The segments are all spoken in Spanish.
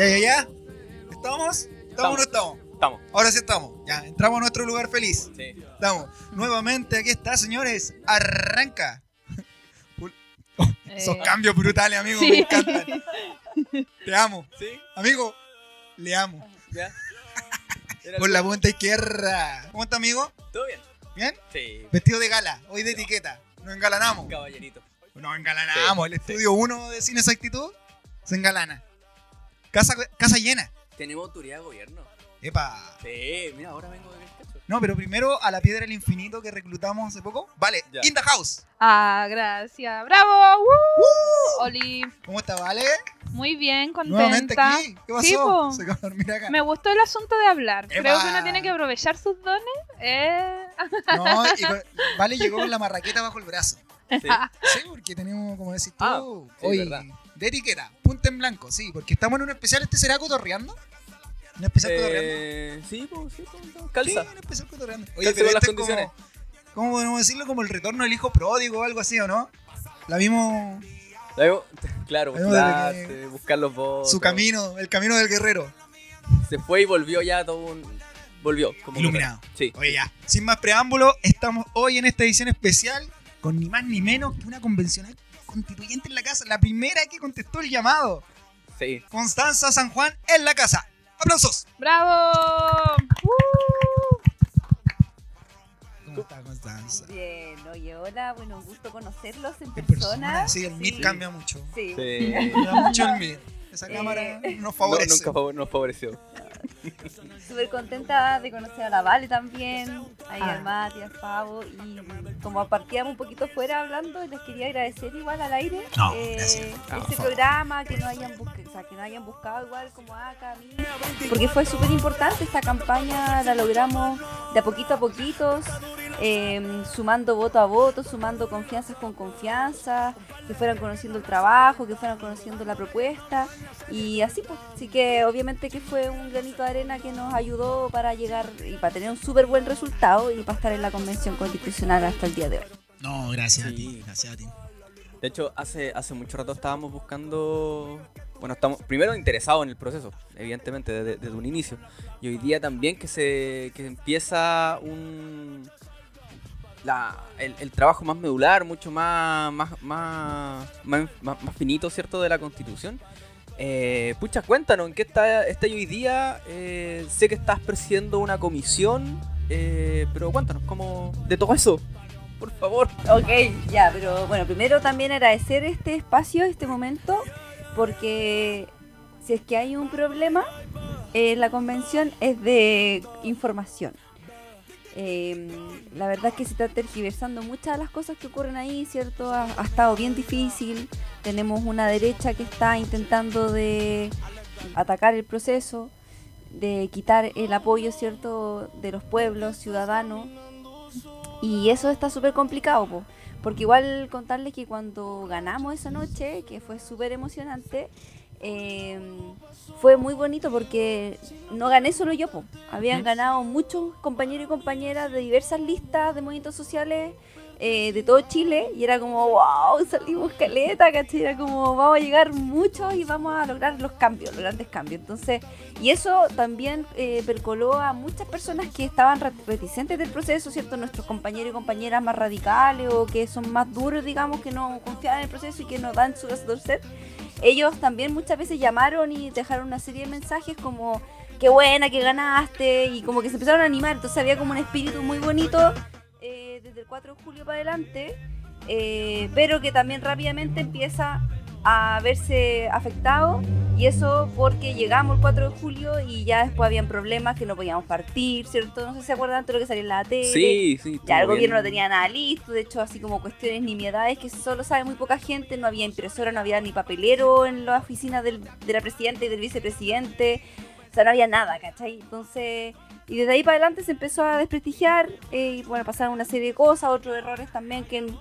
Ya, ya, ya. ¿Estamos? ¿Estamos o no estamos? Estamos. Ahora sí estamos. Ya, entramos a nuestro lugar feliz. Sí. Estamos. Nuevamente, aquí está, señores. Arranca. Esos Eh, cambios brutales, amigo, sí. me encantan. Te amo. ¿Sí? Amigo, le amo. ¿Ya? Por la punta izquierda. ¿Cómo está, amigo? ¿Todo bien? ¿Bien? Sí. Vestido de gala, hoy de etiqueta. Nos engalanamos. Caballerito. Nos engalanamos. Sí, El estudio 1 de Cine Esa Actitud se engalana. Casa, casa llena. Tenemos autoridad de gobierno. Epa. Sí, mira, ahora vengo de Vizcacho. No, pero primero a la piedra del infinito que reclutamos hace poco. Vale, Ya. in the house. Ah, gracias. ¡Bravo! ¡Woo! Oli, ¿Cómo está, Vale? muy bien, Nuevamente contenta. aquí. ¿Qué pasó? Sí, po. Se quedó a dormir acá. Me gustó el asunto de hablar. Epa. Creo que uno tiene que aprovechar sus dones. Eh. No, y con- Vale llegó con la marraqueta bajo el brazo. Sí. Sí, porque tenemos, como decís tú, Ah, sí, hoy verdad. De etiqueta, punta en blanco, sí, porque estamos en un especial, ¿este será cotorreando? ¿Un especial cotorreando? Eh, sí, pues, sí, pues, no, Sí, calza. un especial cotorreando. Calza Oye, con pero las este es como, ¿cómo podemos decirlo? Como el retorno del hijo pródigo o algo así, ¿o no? La vimos, claro, Luego de postularte, buscar los votos. su camino, el camino del guerrero. Se fue y volvió ya todo un. Volvió. Como Iluminado. guerrero. Sí. Oye, ya, sin más preámbulo, estamos hoy en esta edición especial con ni más ni menos que una convencional constituyente en la casa, la primera que contestó el llamado. Sí. Constanza San Juan en la casa. ¡Aplausos! ¡Bravo! ¡Uh! ¿Cómo está Constanza? Bien, oye, hola, bueno, un gusto conocerlos en En persona. persona, sí, el Meet cambia mucho. Sí. Sí. Cambia mucho el Meet. Esa Eh, cámara nos No, favorece. nunca favor- nos favoreció. Súper contenta de conocer a la Vale también, ahí Ah. al Mati, al Pavo, y como partíamos un poquito fuera hablando, les quería agradecer igual al aire No, eh, este programa, que nos hayan buscado, o sea, que nos hayan buscado igual como acá a mí, porque fue súper importante esta campaña, la logramos de a poquito a poquitos, eh, sumando voto a voto, sumando confianzas con confianza, que fueran conociendo el trabajo, que fueran conociendo la propuesta y así pues. Así que obviamente que fue un granito de arena que nos ayudó para llegar y para tener un súper buen resultado y para estar en la convención constitucional hasta el día de hoy. No, gracias a Sí. ti, gracias a ti. De hecho, hace, hace mucho rato estábamos buscando. Bueno, estamos primero interesados en el proceso, evidentemente, desde, desde un inicio. Y hoy día también que se que empieza un. La, el, trabajo más medular, mucho más más, más, más, más- más finito, ¿cierto?, de la constitución. Eh, pucha, cuéntanos, ¿en qué está, está hoy día? Eh, sé que estás presidiendo una comisión, eh, pero cuéntanos, ¿cómo de todo eso? Por favor. Ok, ya, pero bueno, primero también agradecer este espacio, este momento, porque si es que hay un problema, eh, la convención es de información. Eh, la verdad es que se está tergiversando muchas de las cosas que ocurren ahí, ¿cierto? Ha, estado bien difícil. Tenemos una derecha que está intentando de atacar el proceso, de quitar el apoyo, ¿cierto?, de los pueblos, ciudadanos. Y eso está súper complicado, po, porque igual contarles que cuando ganamos esa noche, que fue súper emocionante, eh, fue muy bonito porque no gané solo yo, po. habían ganado muchos compañeros y compañeras de diversas listas de movimientos sociales eh, de todo Chile y era como, wow, salimos caleta, ¿cachai? Era como, vamos a llegar muchos y vamos a lograr los cambios, los grandes cambios. Entonces, y eso también eh, percoló a muchas personas que estaban re- reticentes del proceso, ¿cierto? Nuestros compañeros y compañeras más radicales o que son más duros, digamos, que no confían en el proceso y que nos dan su torcer. Ellos también muchas veces llamaron y dejaron una serie de mensajes como, qué buena que ganaste, y como que se empezaron a animar. Entonces había como un espíritu muy bonito desde el 4 de julio para adelante, eh, pero que también rápidamente empieza a verse afectado y eso porque llegamos el 4 de julio y ya después habían problemas que no podíamos partir, ¿cierto? No sé si se acuerdan de lo que salió en la tele. Sí, sí. Ya el gobierno no tenía nada listo, de hecho así como cuestiones nimiedades que solo sabe muy poca gente, no había impresora, no había ni papelero en la oficina del, de la presidenta y del vicepresidente, o sea, no había nada, ¿cachai? Entonces, y desde ahí para adelante se empezó a desprestigiar eh, y bueno, pasaron una serie de cosas, otros errores también que,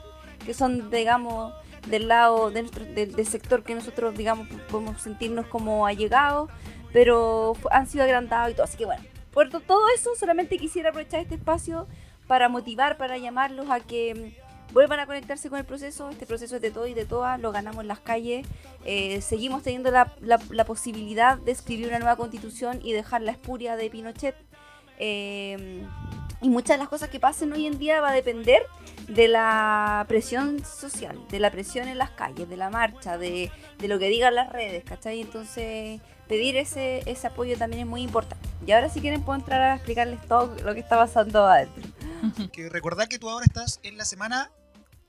que son, digamos, del lado de nuestro, del, sector que nosotros, digamos, podemos sentirnos como allegados, pero han sido agrandados y todo, así que bueno, por to- todo eso solamente quisiera aprovechar este espacio para motivar, para llamarlos a que vuelvan a conectarse con el proceso. Este proceso es de todo y de todas, lo ganamos en las calles. Eh, seguimos teniendo la, la- posibilidad de escribir una nueva constitución y dejar la espuria de Pinochet. Eh, y muchas de las cosas que pasen hoy en día va a depender de la presión social, de la presión en las calles, de la marcha, de, de lo que digan las redes, ¿cachai? Entonces, pedir ese, ese apoyo también es muy importante. Y ahora si quieren puedo entrar a explicarles todo lo que está pasando adentro. Que recordar que tú ahora estás en la semana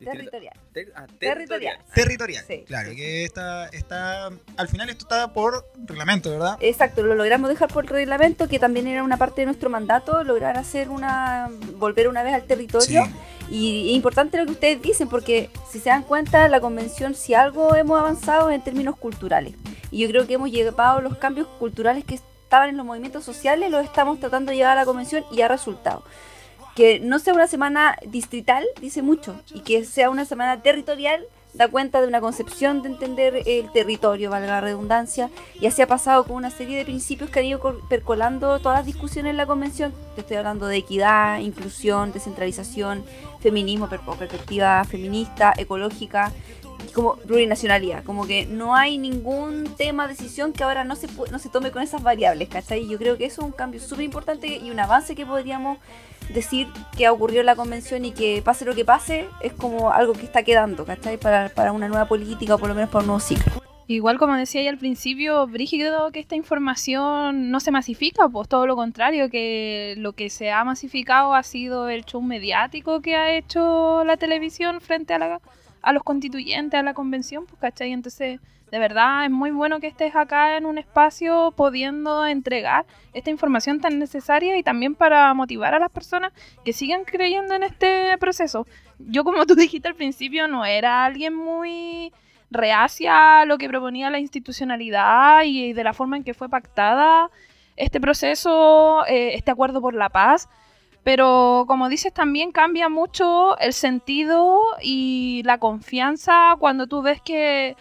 Territorial. Ter- ah, Territorial. territorial. Sí, claro, sí. que está, está. Al final esto está por reglamento, ¿verdad? Exacto, lo logramos dejar por reglamento, que también era una parte de nuestro mandato, lograr hacer una, volver una vez al territorio. Sí. Y es importante lo que ustedes dicen, porque si se dan cuenta, la convención, si algo hemos avanzado es en términos culturales. Y yo creo que hemos llevado los cambios culturales que estaban en los movimientos sociales, los estamos tratando de llevar a la convención y ha resultado. Que no sea una semana distrital, dice mucho, y que sea una semana territorial, da cuenta de una concepción de entender el territorio, valga la redundancia, y así ha pasado con una serie de principios que han ido percolando todas las discusiones en la convención. Te estoy hablando de equidad, inclusión, descentralización, feminismo, perspectiva feminista, ecológica, como plurinacionalidad. Como que no hay ningún tema, decisión que ahora no se, no se tome con esas variables, ¿cachai? Yo creo que eso es un cambio súper importante y un avance que podríamos decir que ocurrió en la convención y que pase lo que pase, es como algo que está quedando, ¿cachai? Para, para una nueva política o por lo menos para un nuevo ciclo. Igual como decía ya al principio, brígido que esta información no se masifica, pues todo lo contrario, que lo que se ha masificado ha sido el show mediático que ha hecho la televisión frente a, la, a los constituyentes, a la convención, pues ¿cachai? Entonces, de verdad es muy bueno que estés acá en un espacio pudiendo entregar esta información tan necesaria y también para motivar a las personas que sigan creyendo en este proceso. Yo, como tú dijiste al principio, no era alguien muy reacia a lo que proponía la institucionalidad y de la forma en que fue pactada este proceso, eh, este acuerdo por la paz. Pero como dices, también cambia mucho el sentido y la confianza cuando tú ves que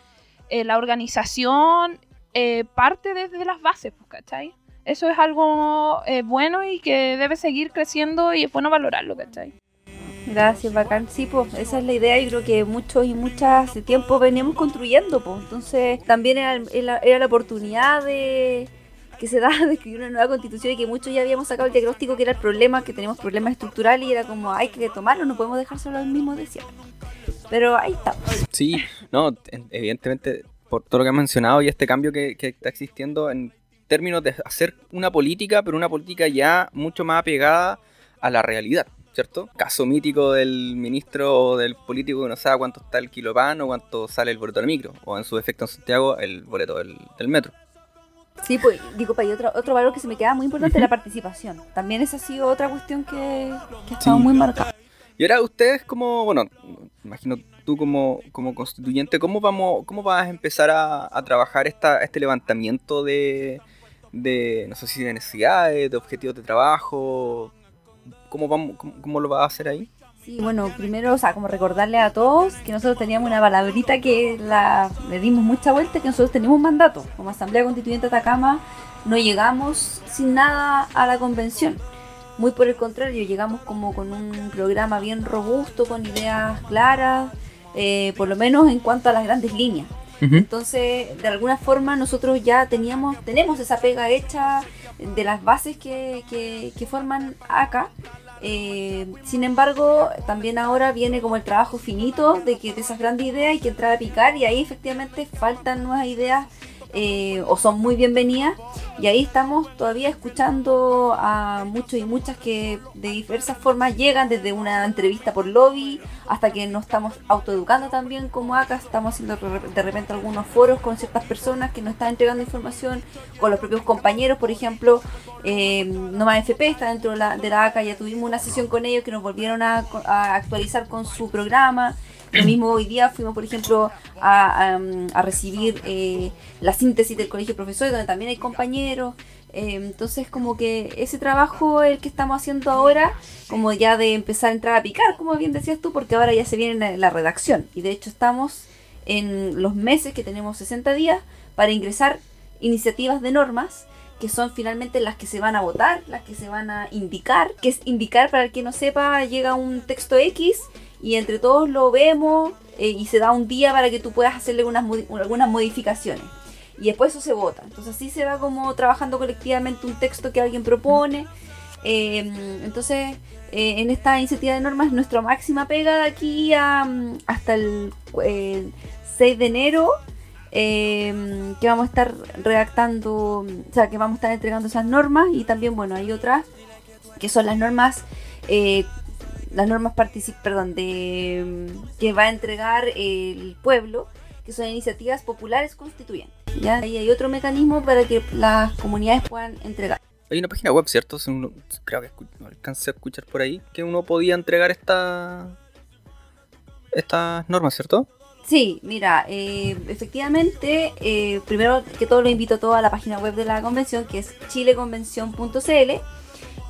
eh, la organización eh, parte desde las bases, pues, ¿cachai? Eso es algo eh, bueno y que debe seguir creciendo y es bueno valorarlo, ¿cachai? Gracias, bacán. Sí, pues esa es la idea y creo que muchos y muchas hace tiempo veníamos construyendo, pues. Entonces también era, la oportunidad de que se da de escribir una nueva constitución y que muchos ya habíamos sacado el diagnóstico que era el problema, que tenemos problemas estructurales y era como hay que tomarlo, no podemos dejárselo al mismo de siempre. Pero ahí está. Sí, no, en- evidentemente, por todo lo que has mencionado y este cambio que, está existiendo en términos de hacer una política, pero una política ya mucho más apegada a la realidad, ¿cierto? Caso mítico del ministro o del político que no sabe cuánto está el kilo de pan o cuánto sale el boleto del micro, o en su defecto en Santiago, el boleto del metro. Sí, pues digo, y otro, otro valor que se me queda muy importante la participación. También esa ha sido otra cuestión que, que ha estado Sí. muy marcada. Y ahora ustedes como, bueno, imagino tú como, como constituyente, ¿cómo vamos, cómo vas a empezar a, a trabajar esta, este levantamiento de, de, no sé si de necesidades, de objetivos de trabajo? ¿Cómo, vamos, cómo, cómo lo vas a hacer ahí? Sí, bueno, primero, o sea, como recordarle a todos que nosotros teníamos una palabrita que la, le dimos mucha vuelta, que nosotros tenemos un mandato. Como Asamblea Constituyente de Atacama no llegamos sin nada a la convención. Muy por el contrario, llegamos como con un programa bien robusto, con ideas claras, eh, por lo menos en cuanto a las grandes líneas. Entonces, de alguna forma nosotros ya teníamos, tenemos esa pega hecha de las bases que, que, que forman acá. Eh, sin embargo, también ahora viene como el trabajo finito de que de esas grandes ideas hay que entrar a picar y ahí efectivamente faltan nuevas ideas eh, o son muy bienvenidas. Y ahí estamos todavía escuchando a muchos y muchas que de diversas formas llegan desde una entrevista por lobby hasta que nos estamos autoeducando también como acá estamos haciendo de repente algunos foros con ciertas personas que nos están entregando información con los propios compañeros por ejemplo eh, Nomás FP está dentro de la, de la ACA ya tuvimos una sesión con ellos que nos volvieron a, a actualizar con su programa lo mismo hoy día fuimos, por ejemplo, a, a recibir eh, la síntesis del colegio de profesores, donde también hay compañeros. Eh, entonces, como que ese trabajo, el que estamos haciendo ahora, como ya de empezar a entrar a picar, como bien decías tú, porque ahora ya se viene la, la redacción. Y de hecho estamos en los meses que tenemos 60 días para ingresar iniciativas de normas que son finalmente las que se van a votar, las que se van a indicar, que es indicar para el que no sepa, llega un texto X y entre todos lo vemos eh, y se da un día para que tú puedas hacerle unas algunas modificaciones. Y después eso se vota. Entonces así se va como trabajando colectivamente un texto que alguien propone. Eh, entonces, eh, en esta iniciativa de normas, nuestra máxima pega de aquí a, mm, hasta el eh, 6 de enero, eh, que vamos a estar redactando, o sea, que vamos a estar entregando esas normas y también, bueno, hay otras que son las normas, eh, las normas perdón, de, que va a entregar el pueblo, que son iniciativas populares constituyentes. ¿ya? Ahí hay otro mecanismo para que las comunidades puedan entregar. Hay una página web, ¿cierto? Uno- creo que no alcancé a escuchar por ahí que uno podía entregar esta estas normas, ¿cierto? Sí, mira, eh, efectivamente, eh, primero que todo lo invito a todo a la página web de la convención, que es chileconvención.cl.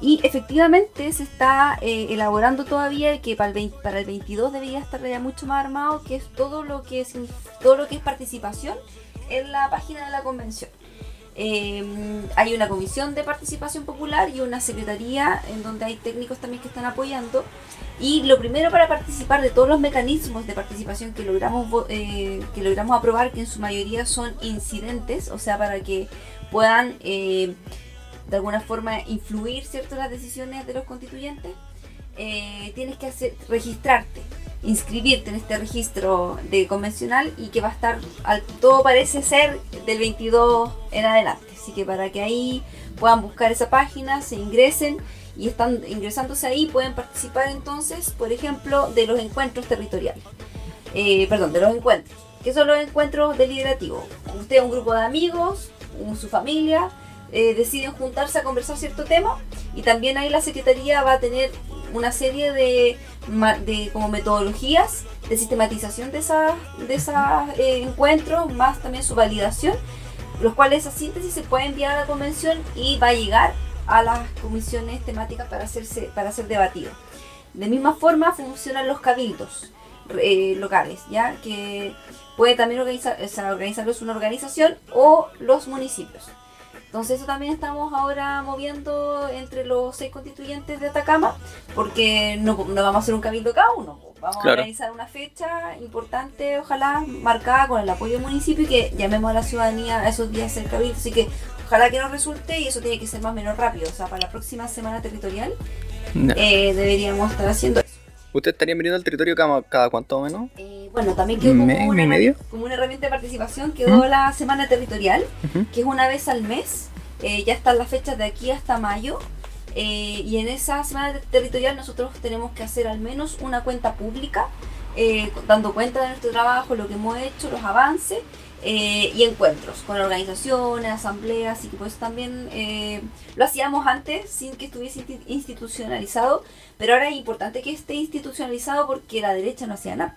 Y efectivamente se está eh, elaborando todavía que para el, 20 para el 22 debería estar ya mucho más armado, que es todo lo que es, todo lo que es participación en la página de la convención. Eh, hay una comisión de participación popular y una secretaría en donde hay técnicos también que están apoyando. Y lo primero para participar de todos los mecanismos de participación que logramos, eh, que logramos aprobar, que en su mayoría son incidentes, o sea, para que puedan eh, de alguna forma influir cierto las decisiones de los constituyentes, eh, tienes que registrarte, inscribirte en este registro de convencional y que va a estar, al, todo parece ser del 22 en adelante. Así que para que ahí puedan buscar esa página, se ingresen y están ingresándose ahí pueden participar entonces, por ejemplo, de los encuentros territoriales. Eh, perdón, de los encuentros. ¿Qué son los encuentros deliberativos? Usted, un grupo de amigos, su familia, eh, deciden juntarse a conversar cierto tema y también ahí la Secretaría va a tener una serie de, como metodologías de sistematización de esas de esos encuentros, más también su validación, los cuales esa síntesis se puede enviar a la convención y va a llegar a las comisiones temáticas para, hacerse, para ser debatido. De misma forma funcionan los cabildos eh, locales, ya que puede también organizar, o sea, organizarlos una organización o los municipios. Entonces eso también estamos ahora moviendo entre los seis constituyentes de Atacama, porque no, no vamos a hacer un cabildo cada uno, vamos Claro. a organizar una fecha importante, ojalá marcada con el apoyo del municipio y que llamemos a la ciudadanía a esos días del cabildo, así que ojalá que nos resulte y eso tiene que ser más o menos rápido, o sea, para la próxima semana territorial No. eh, deberíamos estar haciendo. ¿Usted estaría viniendo al territorio cada, cada cuánto menos? Eh, bueno, también quedó como, ¿Me- una, medio? como una herramienta de participación, quedó la semana territorial, Ujú. que es una vez al mes. Eh, ya están las fechas de aquí hasta mayo. eh, y en esa semana te- territorial nosotros tenemos que hacer al menos una cuenta pública, eh, dando cuenta de nuestro trabajo, lo que hemos hecho, los avances eh, y encuentros con organizaciones, asambleas, y que pues también eh, lo hacíamos antes sin que estuviese insti- institucionalizado, pero ahora es importante que esté institucionalizado porque la derecha no hacía nada.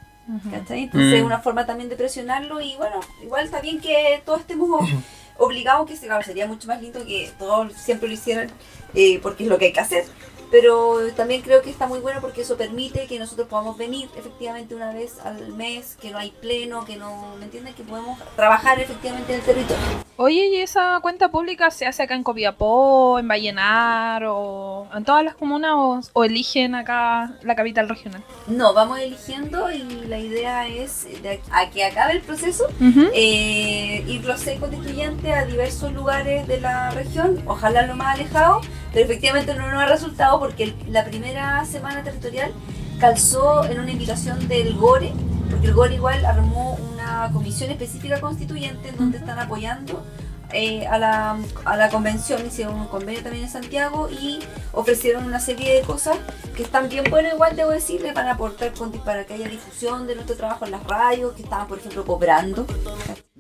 ¿cachai? Entonces Mm. es una forma también de presionarlo y bueno, igual está bien que todos estemos obligados, que se- claro, sería mucho más lindo que todos siempre lo hicieran eh, porque es lo que hay que hacer. Pero también creo que está muy bueno porque eso permite que nosotros podamos venir efectivamente una vez al mes, que no hay pleno, que no, ¿me entiendes? Que podemos trabajar efectivamente en el territorio. Oye, ¿y esa cuenta pública se hace acá en Copiapó, en Vallenar o en todas las comunas o, o eligen acá la capital regional? No, vamos eligiendo y la idea es de a que acabe el proceso eh, ir los seis constituyentes a diversos lugares de la región, ojalá lo más alejado, pero efectivamente no nos ha resultado porque la primera semana territorial calzó en una invitación del GORE, porque el GORE igual armó una comisión específica constituyente en donde están apoyando eh, a, la, a la convención, hicieron un convenio también en Santiago y ofrecieron una serie de cosas que están bien buenas, igual debo decirles, van a aportar para que haya difusión de nuestro trabajo en las radios, que estaban por ejemplo cobrando.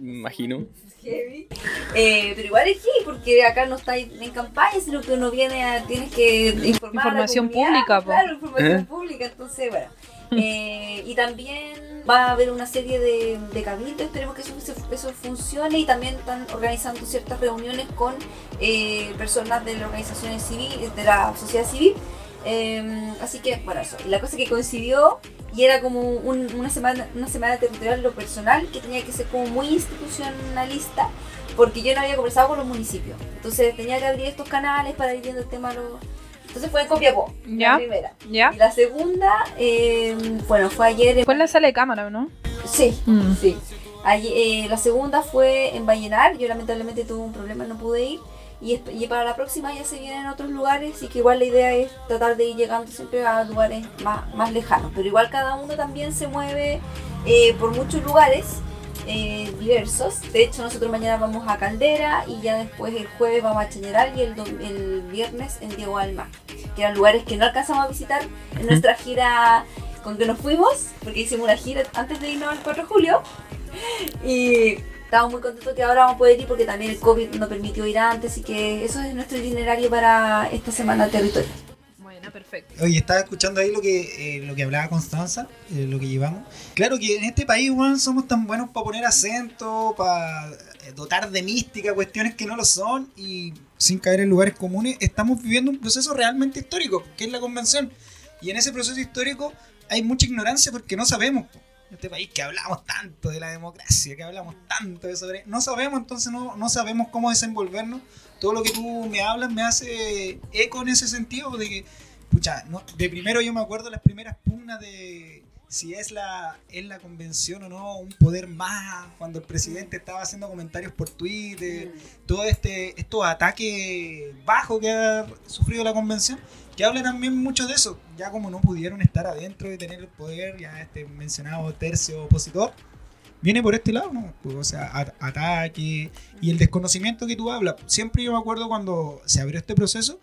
Imagino. Heavy. Eh, pero igual es heavy porque acá no está en campaña, sino que uno viene a, tienes que informar a la Información pública, po. Claro, información ¿Eh? pública, entonces bueno. Eh, y también va a haber una serie de, de cabildos, esperemos que eso, eso, eso funcione y también están organizando ciertas reuniones con eh, personas de las organizaciones civiles, de la sociedad civil. Eh, así que, bueno, eso. La cosa que coincidió y era como un- una, semana, una semana territorial lo personal que tenía que ser como muy institucionalista porque yo no había conversado con los municipios. Entonces tenía que abrir estos canales para ir viendo el tema los, Entonces fue en Copiapó, Ya. la primera. ¿Ya? Y la segunda, eh, bueno, fue ayer. en- Fue en la sala de cámara, ¿no? Sí, Mm. sí. Ayer- eh, la segunda fue en Vallenar. Yo lamentablemente tuve un problema, no pude ir. Y, para la próxima ya se vienen otros lugares. Y que igual la idea es tratar de ir llegando siempre a lugares más, más lejanos. Pero igual cada uno también se mueve eh, por muchos lugares eh, diversos. De hecho, nosotros mañana vamos a Caldera. Y ya después el jueves vamos a Chañaral. Y el, el viernes en Diego Alma. Que eran lugares que no alcanzamos a visitar en nuestra gira con que nos fuimos. Porque hicimos una gira antes de irnos al 4 de julio. Y estamos muy contentos que ahora vamos a poder ir porque también el COVID no permitió ir antes y que eso es nuestro itinerario para esta semana de territorio. Bueno, perfecto. Oye, estaba escuchando ahí lo que, eh, lo que hablaba Constanza, eh, lo que llevamos. Claro que en este país, weón, somos tan buenos para poner acento, para dotar de mística cuestiones que no lo son y sin caer en lugares comunes, estamos viviendo un proceso realmente histórico, que es la convención. Y en ese proceso histórico hay mucha ignorancia porque no sabemos. po. Este país que hablamos tanto de la democracia, que hablamos tanto de sobre... No sabemos, entonces no, no sabemos cómo desenvolvernos. Todo lo que tú me hablas me hace eco en ese sentido de que Pucha, no, de primero yo me acuerdo las primeras pugnas de si es la, es la convención o no, un poder más, cuando el presidente estaba haciendo comentarios por Twitter, todo este, estos ataques bajos que ha sufrido la convención, que habla también mucho de eso, ya como no pudieron estar adentro y tener el poder, ya este mencionado tercio opositor, viene por este lado, ¿no? O sea, ataque y el desconocimiento que tú hablas. Siempre yo me acuerdo cuando se abrió este proceso,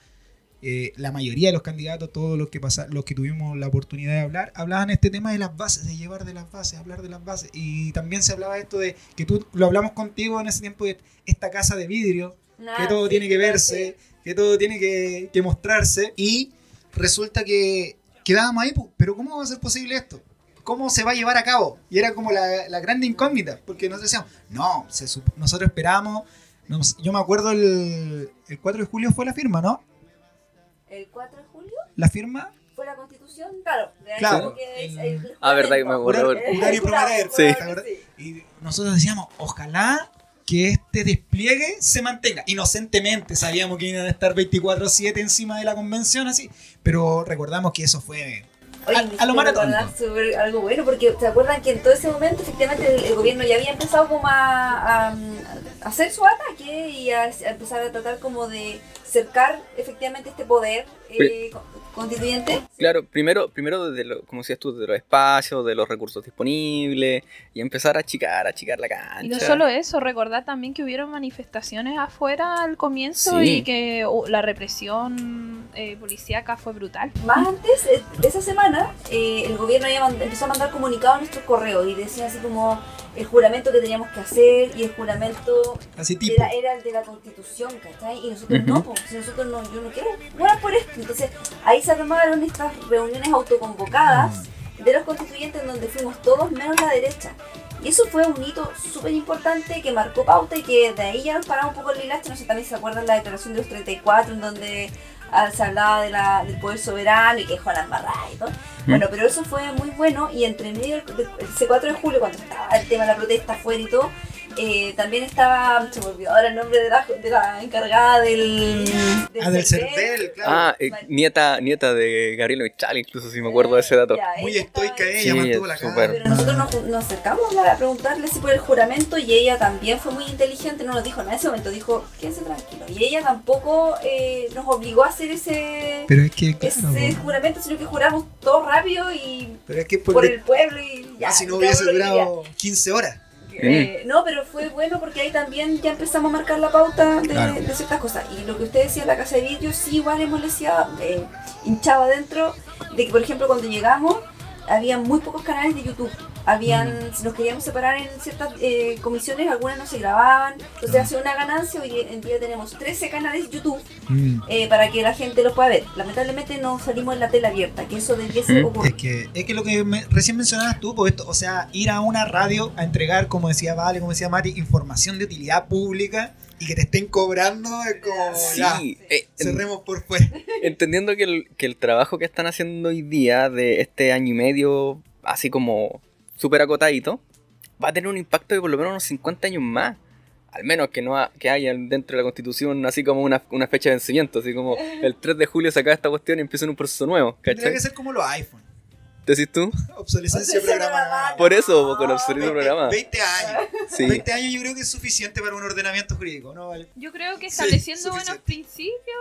eh, la mayoría de los candidatos, todos los que pasa, los que tuvimos la oportunidad de hablar, hablaban este tema de las bases, de llevar de las bases, hablar de las bases. Y también se hablaba esto de que tú lo hablamos contigo en ese tiempo de esta casa de vidrio, que todo tiene que verse, que todo tiene que, que mostrarse. Y resulta que quedábamos ahí, pero ¿cómo va a ser posible esto? ¿Cómo se va a llevar a cabo? Y era como la, la grande incógnita, porque nos decíamos, no, se nosotros esperábamos, nos- yo me acuerdo el, el 4 de julio fue la firma, ¿no? El 4 de julio La firma fue la constitución, claro. de ahí Claro. como que es El- el Ah, verdad que me acuerdo. Jurar y prometer, sí. Y nosotros decíamos, ojalá que este despliegue se mantenga. Inocentemente sabíamos que iban a estar 24-7 encima de la convención, así. Pero recordamos que eso fue Oye, A- lo sobre algo bueno, porque ¿se acuerdan que en todo ese momento efectivamente el, el gobierno ya había empezado como a, a- a hacer su ataque y a, a empezar a tratar como de cercar efectivamente este poder eh, constituyente? Claro, primero, primero desde lo, como decías tú, de los espacios, de los recursos disponibles y empezar a achicar, a achicar la cancha. Y no solo eso, recordar también que hubieron manifestaciones afuera al comienzo Sí. y que uh, la represión eh, policíaca fue brutal. Más antes, eh, esa semana, eh, el gobierno ya empezó a mandar comunicados a nuestros correos y decía así como el juramento que teníamos que hacer y el juramento así tipo. era, era el de la constitución, ¿cachai? Y nosotros Ujú. no, pues, nosotros no, yo no quiero jurar por esto. Entonces ahí se armaron estas reuniones autoconvocadas de los constituyentes en donde fuimos todos menos la derecha. Y eso fue un hito súper importante que marcó pauta y que de ahí ya nos paramos un poco el hilacho. No sé, también se acuerdan la declaración de los 34 en donde ah, se hablaba de la, del poder soberano y que dejó la embarrada y todo. Bueno, pero eso fue muy bueno y entre medio del del- ese 4 de julio, cuando estaba el tema de la protesta afuera y todo, eh, también estaba, se me olvidó ahora el nombre de la, de la encargada del... Ah, del CERVEL. CERVEL, claro. Ah, eh, nieta, nieta de Gabriela Mistral, incluso si me acuerdo de ese dato. Ya, Muy estoica ella, Sí, mantuvo la cara. Pero nosotros nos, nos acercamos a preguntarle si por el juramento y ella también fue muy inteligente, no nos dijo nada en ese momento, dijo, quédense tranquilo. Y ella tampoco eh, nos obligó a hacer ese, Pero es que, claro, ese juramento, sino que juramos todo rápido y pero es que por, por de- el pueblo y ya. ah, si no hubiese durado 15 horas. Eh, no, pero fue bueno porque ahí también ya empezamos a marcar la pauta de, Claro. de ciertas cosas. Y lo que usted decía, la casa de vidrio, sí, igual hemos decía, eh, hinchado adentro, de que, por ejemplo, cuando llegamos, había muy pocos canales de YouTube. Habían, si nos queríamos separar en ciertas eh, comisiones, algunas no se grababan. Entonces, Claro. hace una ganancia. Hoy en día tenemos 13 canales de YouTube Mm. eh, para que la gente los pueda ver. Lamentablemente no salimos en la tela abierta, que eso debiese Mm. ocurrir. Es que, es que lo que me- recién mencionabas tú, pues esto, o sea, ir a una radio a entregar, como decía Vale, como decía Mati, información de utilidad pública y que te estén cobrando es como, ya, Sí, eh, en- cerremos por fuera. entendiendo que el, que el trabajo que están haciendo hoy día de este año y medio, así como súper acotadito, va a tener un impacto de por lo menos unos 50 años más. al menos que no ha- que haya dentro de la constitución así como una, una fecha de vencimiento, así como el 3 de julio se acaba esta cuestión y empieza un proceso nuevo, Tendría ¿cachai? que ser como los iPhone. ¿Decís tú? Obsolescencia Obsolescencia programada. programada. Por eso, con No, obsoleto 20, programa. 20 años. Sí. 20 años yo creo que es suficiente para un ordenamiento jurídico, ¿no? Vale. Yo creo que Sí, estableciendo buenos suficiente. principios.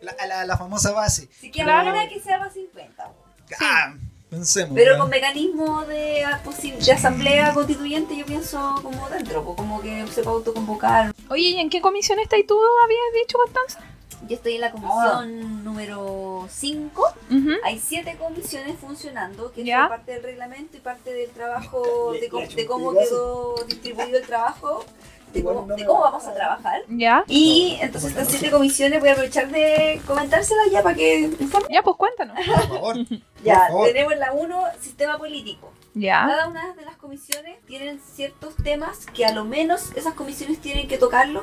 La, la, la famosa base. Si que ahora que sea más 50. weón. Ah, pensemos. Pero ¿no? con mecanismo de, asamblea constituyente yo pienso como dentro, como que se puede autoconvocar. Oye, ¿y en qué comisión estás y tú habías dicho, Constanza? Yo estoy en la comisión número 5. Ujú. Hay siete comisiones funcionando, que Ya. es parte del reglamento y parte del trabajo, de, de cómo quedó distribuido el trabajo, de cómo, no de cómo vamos a trabajar. Ya. Y entonces estas siete comisiones voy a aprovechar de comentárselas ya para que. Ya, pues cuéntanos. Por favor. Ya, por favor. tenemos la 1, sistema político. Ya. Cada una de las comisiones tienen ciertos temas que a lo menos esas comisiones tienen que tocarlo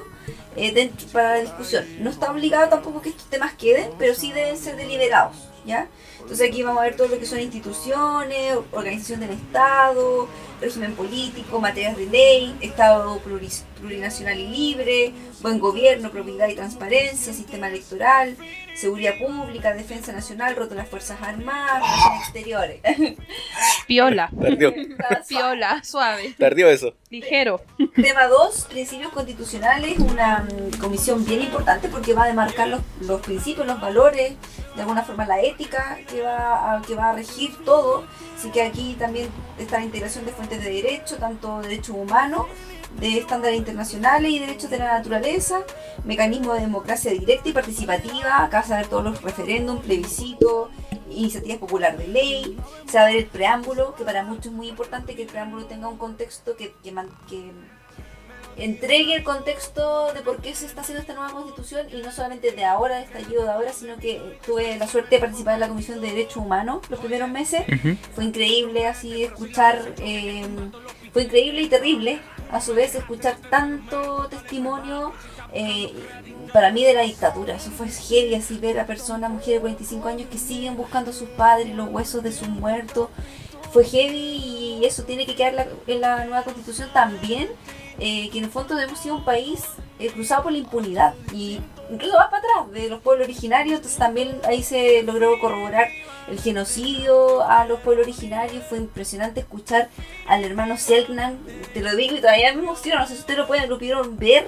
eh, dentro, para la discusión. No está obligado tampoco que estos temas queden, pero sí deben ser deliberados, ¿ya? Entonces aquí vamos a ver todo lo que son instituciones, organización del Estado, régimen político, materias de ley, Estado pluris- plurinacional y libre, buen gobierno, propiedad y transparencia, sistema electoral, seguridad pública, defensa nacional, roto las Fuerzas Armadas, relaciones exteriores. Piola. Perdió, Piola, suave. perdió eso. Ligero. Tema 2, principios constitucionales, una mm, comisión bien importante porque va a demarcar los, los principios, los valores, de alguna forma la ética que va, a, que va a regir todo. Así que aquí también está la integración de fuentes de derecho, tanto derechos humanos, de estándares internacionales y derechos de la naturaleza, mecanismo de democracia directa y participativa, acá se va a ver todos los referéndums, plebiscitos, iniciativas popular de ley, se va a ver el preámbulo, que para muchos es muy importante que el preámbulo tenga un contexto que, que, que entregue el contexto de por qué se está haciendo esta nueva constitución y no solamente de ahora, de estallido de ahora, sino que tuve la suerte de participar en la Comisión de Derechos Humanos los primeros meses. Fue increíble así escuchar, eh, fue increíble y terrible a su vez escuchar tanto testimonio eh, para mí de la dictadura. Eso fue heavy así ver a personas, mujeres de 45 años que siguen buscando a sus padres, los huesos de sus muertos. Fue heavy y eso tiene que quedar la- en la nueva constitución también eh, que en el fondo hemos sido un país eh, cruzado por la impunidad y incluso más para atrás de los pueblos originarios, entonces también ahí se logró corroborar el genocidio a los pueblos originarios, fue impresionante escuchar al hermano Selknam, te lo digo y todavía me emociona, no sé si ustedes lo pueden, lo pudieron ver,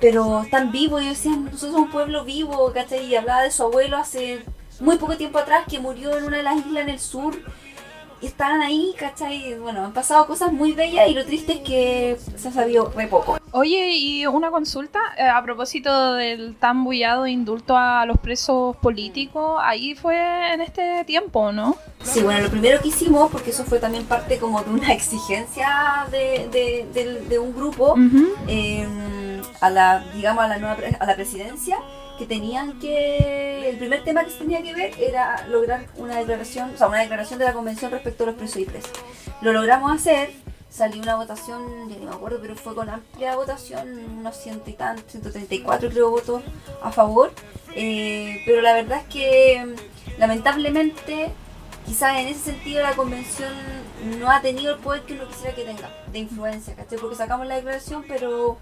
pero están vivos, y decían, nosotros somos un pueblo vivo, ¿cachai? Y hablaba de su abuelo hace muy poco tiempo atrás que murió en una de las islas en el sur estaban ahí, ¿cachai? Bueno, han pasado cosas muy bellas y lo triste es que se ha sabido re poco. Oye, y una consulta eh, a propósito del tan bullado indulto a los presos políticos. Ahí fue en este tiempo, ¿no? Sí, bueno, lo primero que hicimos, porque eso fue también parte como de una exigencia de, de, de un grupo, eh, a la, digamos, a la nueva pre- a la presidencia, que tenían que, el primer tema que se tenía que ver era lograr una declaración, o sea, una declaración de la convención respecto a los presos y presas. Lo logramos hacer, salió una votación, ya ni me acuerdo, pero fue con amplia votación, unos ciento y tantos, 134 creo votos a favor, Eh, pero la verdad es que lamentablemente quizás en ese sentido la convención no ha tenido el poder que uno quisiera que tenga, de influencia, ¿cachai? Porque sacamos la declaración, pero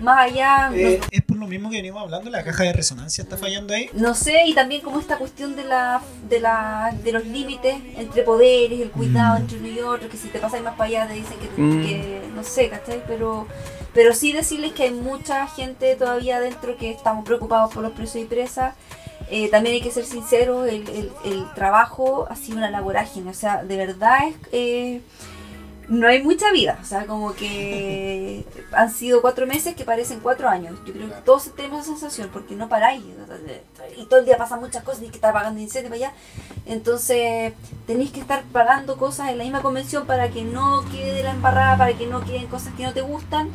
más allá, no- Eh, es por lo mismo que venimos hablando, la caja de resonancia está fallando ahí. no sé, y también como esta cuestión de la, de la de los límites entre poderes, el cuidado Mm. entre uno y otro, que si te pasas más para allá te dicen que, Mm. que no sé, ¿cachai? Pero, pero sí decirles que hay mucha gente todavía adentro que estamos preocupados por los presos y presas. Eh, también hay que ser sinceros, el, el- el trabajo ha sido una laborágine, o sea, de verdad es... eh, no hay mucha vida, o sea, como que han sido cuatro meses que parecen cuatro años. Yo creo que todos tenemos esa sensación porque no paráis y todo el día pasan muchas cosas, y que estar pagando incendios para allá. Entonces, tenéis que estar pagando cosas en la misma convención para que no quede la embarrada, para que no queden cosas que no te gustan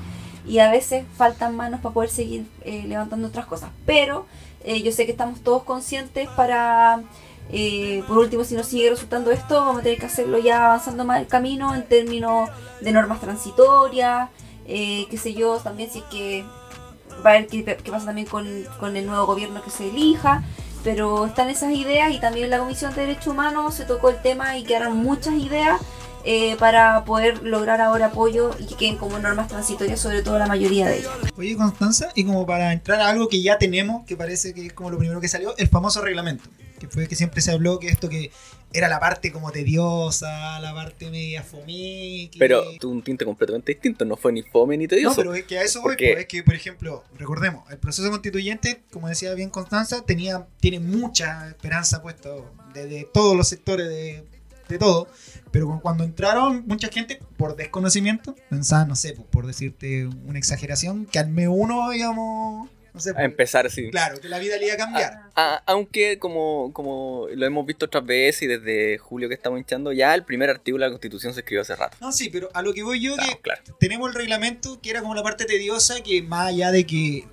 y a veces faltan manos para poder seguir eh, levantando otras cosas. Pero eh, yo sé que estamos todos conscientes para eh, por último, si no sigue resultando esto, vamos a tener que hacerlo ya avanzando más el camino en términos de normas transitorias, eh, qué sé yo, también si es que va a ver qué, qué pasa también con, con el nuevo gobierno que se elija, pero están esas ideas y también la Comisión de Derechos Humanos se tocó el tema y quedaron muchas ideas eh, para poder lograr ahora apoyo y que queden como normas transitorias, sobre todo la mayoría de ellas. Oye, Constanza, y como para entrar a algo que ya tenemos, que parece que es como lo primero que salió, el famoso reglamento. Que fue que siempre se habló que esto que era la parte como tediosa, la parte media fomí. que- Pero tuvo un tinte completamente distinto, no fue ni fome ni No, tedioso. pero es que a eso voy, Porque- pues, es que, por ejemplo, recordemos, el proceso constituyente, como decía bien Constanza, tenía, tiene mucha esperanza puesta de, de todos los sectores, de, de todo, pero cu- cuando entraron mucha gente, por desconocimiento, pensaba, no sé, por decirte una exageración, que al menos uno, digamos, no sé, A empezar, sí. claro, que la vida le iba a cambiar. A- aunque como, como lo hemos visto otras veces y desde julio que estamos hinchando, ya el primer artículo de la Constitución se escribió hace rato. No, sí, pero a lo que voy yo, Claro, que claro. tenemos el reglamento que era como la parte tediosa, que más allá de que,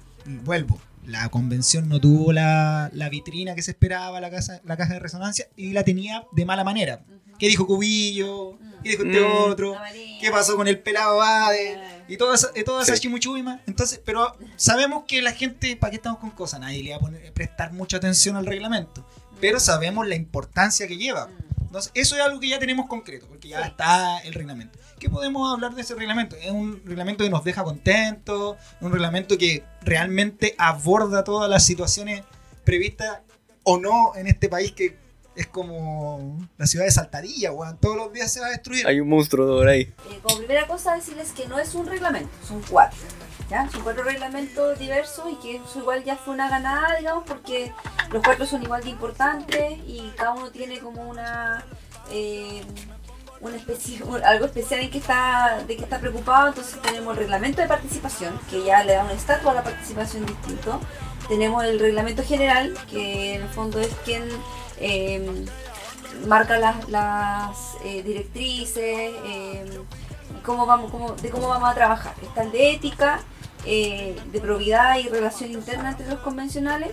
vuelvo, la convención no tuvo la, la vitrina que se esperaba, la, casa, la caja de resonancia, y la tenía de mala manera. ¿Qué dijo Cubillo? ¿Qué dijo este Mm. otro? ¿Qué pasó con el pelado Bade? Y toda esa, y toda esa Sí. chimuchuima. Entonces, pero sabemos que la gente, ¿para qué estamos con cosas? Nadie le va a poner- prestar mucha atención al reglamento. Pero sabemos la importancia que lleva. Entonces, eso es algo que ya tenemos concreto, porque ya Sí. está el reglamento. ¿Qué podemos hablar de ese reglamento? Es un reglamento que nos deja contentos, un reglamento que realmente aborda todas las situaciones previstas o no en este país que es como la ciudad de Saltadilla, weón. Todos los días se va a destruir. Hay un monstruo por ahí. Eh, como primera cosa, decirles que no es un reglamento, son cuatro. ¿ya? Son cuatro reglamentos diversos y que eso igual ya fue una ganada, digamos, porque los cuatro son igual de importantes y cada uno tiene como una. eh, una especie, algo especial en que está, de que está preocupado. Entonces tenemos el reglamento de participación, que ya le da un estatus a la participación distinto. Tenemos el reglamento general, que en el fondo es quien eh, marca las, las eh, directrices, eh, y cómo vamos, cómo, de cómo vamos a trabajar. Está el de ética, eh, de probidad y relación interna entre los convencionales,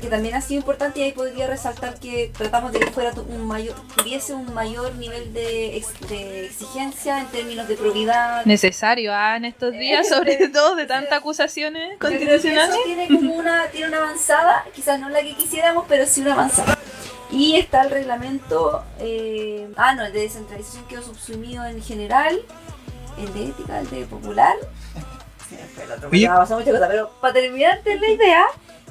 que también ha sido importante y ahí podría resaltar que tratamos de que fuera un mayor, tuviese un mayor nivel de, ex- de exigencia en términos de probidad. Necesario ah, en estos días, sobre todo de tantas acusaciones constitucionales. tiene como una, tiene una avanzada, quizás no la que quisiéramos, pero sí una avanzada. Y está el reglamento, eh, ah no, el de descentralización quedó subsumido en general, el de ética, el de popular. Oye. muchas cosas, pero para terminarte la idea,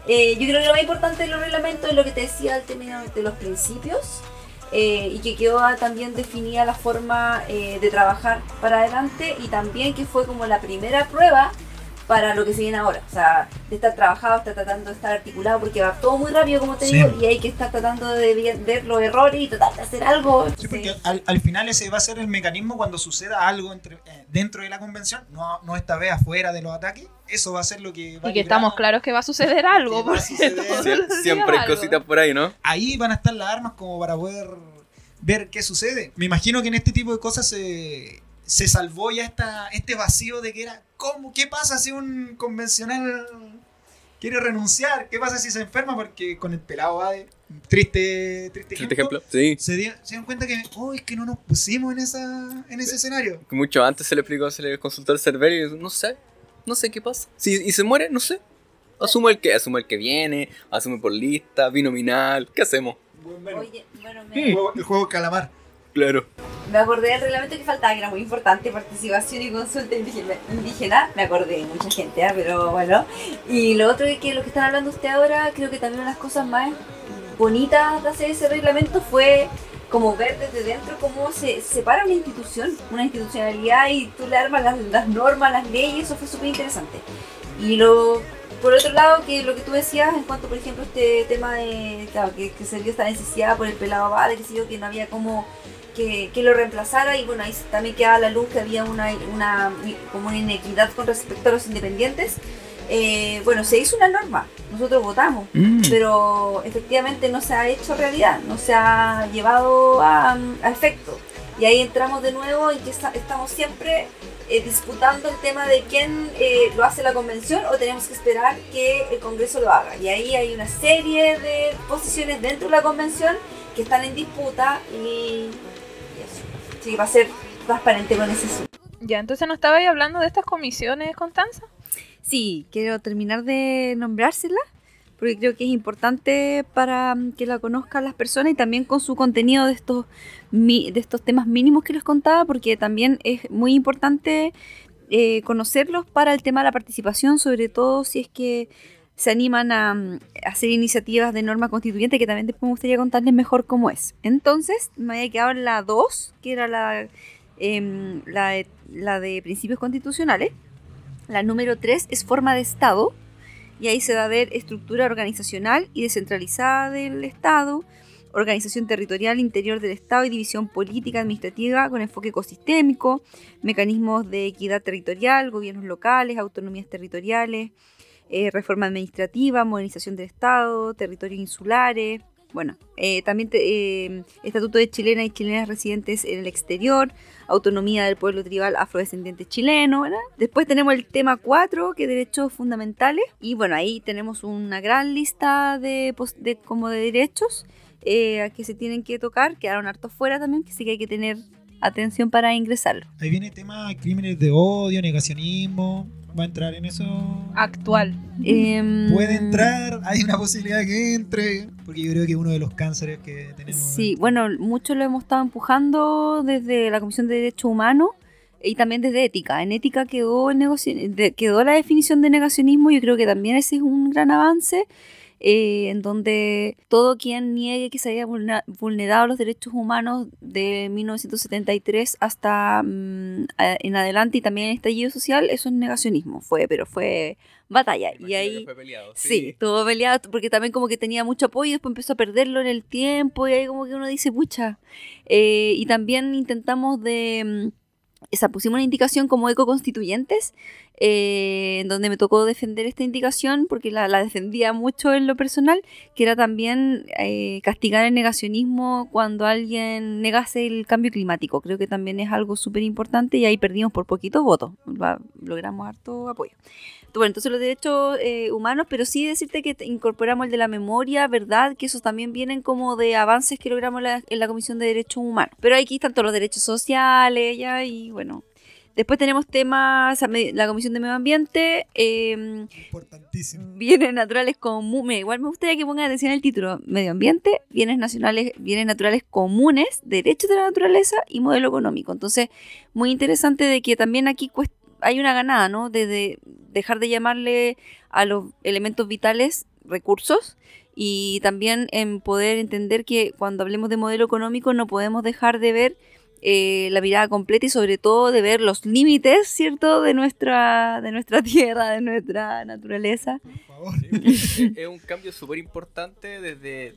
eh, yo creo que lo más importante de los reglamentos es lo que te decía al término de los principios. eh, y que quedó también definida la forma eh, de trabajar para adelante y también que fue como la primera prueba para lo que se viene ahora. O sea, de estar trabajado, estar tratando de estar articulado, porque va todo muy rápido, como te Sí. digo, y hay que estar tratando de ver los errores y tratar de hacer algo. Sí, porque al, al final ese va a ser el mecanismo cuando suceda algo entre, eh, dentro de la convención, no, no esta vez afuera de los ataques. Eso va a ser lo que va a Y que estamos claros que va a suceder algo. Porque suceder. siempre hay cositas por ahí, ¿no? Ahí van a estar las armas como para poder ver qué sucede. Me imagino que en este tipo de cosas se, se salvó ya esta, este vacío de que era, ¿cómo? ¿Qué pasa si un convencional quiere renunciar? ¿Qué pasa si se enferma? Porque con el pelado va de triste, triste Este ejemplo. ejemplo, sí. Se, di- se dieron cuenta que, oh, es que no nos pusimos en, esa, en ese escenario. Que Mucho antes se le explicó, se le consultó al server y no sé, no sé qué pasa. Si, y se muere, no sé. Asumo el que, asumo el que viene, asume por lista, binominal, ¿qué hacemos? Oye, bueno, El me, juego, el juego calamar. Claro. me acordé del reglamento que faltaba, que era muy importante, participación y consulta indígena. Me acordé de mucha gente, ¿ah? pero bueno. Y lo otro que lo que están hablando usted ahora, creo que también una de las cosas más bonitas de hacer ese reglamento fue como ver desde dentro cómo se separa una institución, una institucionalidad y tú le armas las, normas, las leyes, eso fue súper interesante. Y lo, por otro lado, que lo que tú decías en cuanto, por ejemplo, este tema de, que, se dio esta necesidad por el pelado Abade, que que no había como que, que lo reemplazara y bueno, ahí también quedaba la luz que había una, una, como una inequidad con respecto a los independientes. Eh, bueno, se hizo una norma, nosotros votamos, Mm. pero efectivamente no se ha hecho realidad, no se ha llevado a, a efecto. Y ahí entramos de nuevo en que esta- estamos siempre eh, disputando el tema de quién eh, lo hace la convención o tenemos que esperar que el Congreso lo haga. Y ahí hay una serie de posiciones dentro de la convención que están en disputa y, y eso. Sí, va a ser transparente con ese asunto. Ya, entonces no estaba ahí hablando de estas comisiones, Constanza. Sí, quiero terminar de nombrárselas porque creo que es importante para mm, que la conozcan las personas y también con su contenido de estos, de estos temas mínimos que les contaba, porque también es muy importante eh, conocerlos para el tema de la participación, sobre todo si es que se animan a, mm, hacer iniciativas de norma constituyente, que también después me gustaría contarles mejor cómo es. Entonces, me había quedado en la 2, que era la, em, la, de- la de principios constitucionales. La número 3 es forma de Estado, y ahí se va a ver estructura organizacional y descentralizada del Estado, organización territorial interior del Estado y división política administrativa con enfoque ecosistémico, mecanismos de equidad territorial, gobiernos locales, autonomías territoriales, eh, reforma administrativa, modernización del Estado, territorios insulares. Bueno, eh, también eh, Estatuto de chilenas y chilenas residentes en el exterior, autonomía del pueblo tribal afrodescendiente chileno, ¿verdad? Después tenemos el tema 4, que es derechos fundamentales, y bueno, ahí tenemos una gran lista de, de como de derechos eh, que se tienen que tocar, quedaron hartos fuera también, que sí que hay que tener atención para ingresarlo. Ahí viene el tema crímenes de odio, negacionismo. ¿Va a entrar en eso? Actual. Em, Puede entrar, hay una posibilidad que entre. Porque yo creo que uno de los cánceres que tenemos. Sí, bueno, mucho lo hemos estado empujando desde la Comisión de Derechos Humanos y también desde Ética. En Ética quedó, el negoci- de- quedó la definición de negacionismo, yo creo que también ese es un gran avance, eh, en donde todo quien niegue que se haya vulnerado los derechos humanos de 1973 hasta mm, en adelante y también el estallido social, eso es negacionismo, fue, pero fue batalla. Y ahí... fue peleado, Sí, estuvo peleado porque también como que tenía mucho apoyo y después empezó a perderlo en el tiempo y ahí como que uno dice, pucha. Eh, y también intentamos de... Esa, pusimos una indicación como ecoconstituyentes, eh, en donde me tocó defender esta indicación porque la, la defendía mucho en lo personal, que era también eh, castigar el negacionismo cuando alguien negase el cambio climático. Creo que también es algo súper importante y ahí perdimos por poquito votos. Logramos harto apoyo. Bueno, entonces los derechos eh, humanos, pero sí decirte que incorporamos el de la memoria, ¿verdad? Que esos también vienen como de avances que logramos la- en la Comisión de Derechos Humanos. Pero aquí están todos los derechos sociales, ya, y bueno. Después tenemos temas, la Comisión de Medio Ambiente, eh, Importantísimo. bienes naturales comunes. Igual me gustaría que pongan atención al título: Medio Ambiente, bienes nacionales, bienes naturales comunes, derechos de la naturaleza y modelo económico. Entonces, muy interesante de que también aquí hay una ganada, ¿no? De, de dejar de llamarle a los elementos vitales recursos y también en poder entender que cuando hablemos de modelo económico no podemos dejar de ver eh, la mirada completa y sobre todo de ver los límites, ¿cierto? De nuestra, de nuestra tierra, de nuestra naturaleza. Por favor. es, es un cambio súper importante desde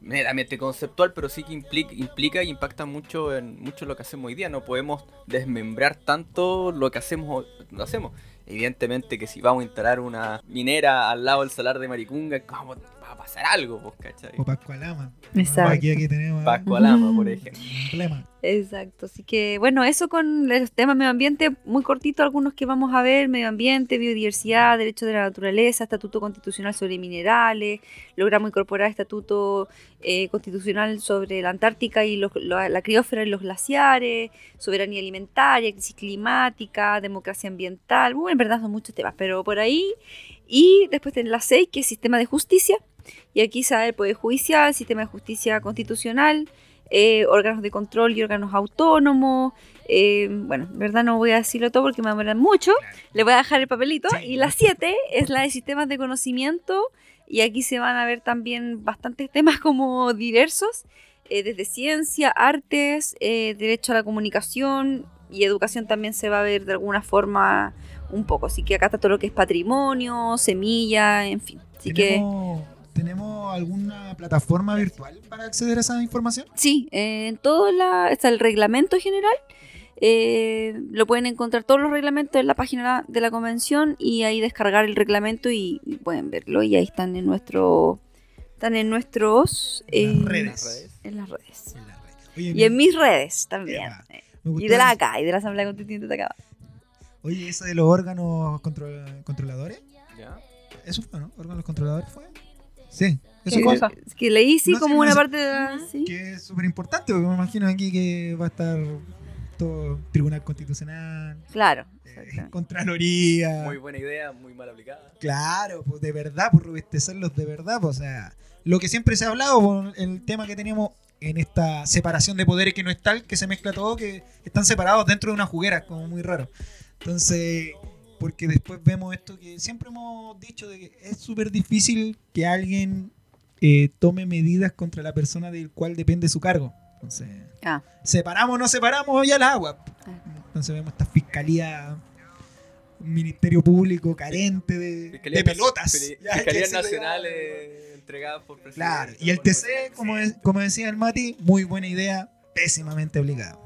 meramente conceptual, pero sí que implica, implica y impacta mucho en mucho lo que hacemos hoy día. No podemos desmembrar tanto lo que hacemos, lo hacemos. Evidentemente que si vamos a instalar una minera al lado del salar de Maricunga, ¿cómo va a pasar algo, pues, ¿cachai? O Pascualama. Exacto. Aquí, aquí tenemos. Pascualama, por ejemplo. Emblema. Exacto, así que bueno, eso con los temas medio ambiente, muy cortito algunos que vamos a ver, medio ambiente, biodiversidad, derechos de la naturaleza, estatuto constitucional sobre minerales, logramos incorporar estatuto eh, constitucional sobre la Antártica y los- lo- la criósfera y los glaciares, soberanía alimentaria, crisis climática, democracia ambiental, bueno, en verdad son muchos temas, pero por ahí, y después tenemos la 6, que es sistema de justicia, y aquí se el Poder Judicial, sistema de justicia constitucional, eh, órganos de control y órganos autónomos. eh, bueno, en verdad no voy a decirlo todo porque me demoran mucho. Le voy a dejar el papelito. Y la 7 es la de sistemas de conocimiento. Y aquí se van a ver también bastantes temas como diversos, eh, desde ciencia, artes, derecho a la comunicación y educación también se va a ver de alguna forma un poco. Así que acá está todo lo que es patrimonio, semilla, en fin. Así que... ¿Tenemos, ¿Tenemos alguna plataforma virtual para acceder a esa información? Sí, eh, en todo la, está el reglamento general. eh, lo pueden encontrar todos los reglamentos en la página de la convención y ahí descargar el reglamento y, y pueden verlo y ahí están en nuestro están en nuestros En las eh, redes. en las redes En la red. Oye, y en mis redes también y de la acá y de la asamblea constituyente de acá Oye, eso de los órganos contro- controladores, ¿Ya? ¿eso fue, no? ¿Órganos controladores fue? Sí, eso ¿Qué fue. cosa? Es que leí sí No, como una parte de la, sí. Que es súper importante, porque me imagino aquí que va a estar ¿cierto? Tribunal Constitucional, Claro. eh. Contraloría. Muy buena idea, muy mal aplicada. Claro, pues de verdad, por robustecerlos de verdad, pues, o sea, lo que siempre se ha hablado, por el tema que teníamos en esta separación de poderes que no es tal, que se mezcla todo, que están separados dentro de una juguera, como muy raro. Entonces, porque después vemos esto que siempre hemos dicho de que es súper difícil que alguien eh, tome medidas contra la persona del cual depende su cargo. Entonces, Ah, separamos o no separamos ya la agua. Ah. Entonces vemos esta fiscalía, un ministerio público carente de, de pelotas. Fiscalías nacionales entregadas por presidente. Claro, y el TC, como, como decía el Mati, muy buena idea, pésimamente aplicada.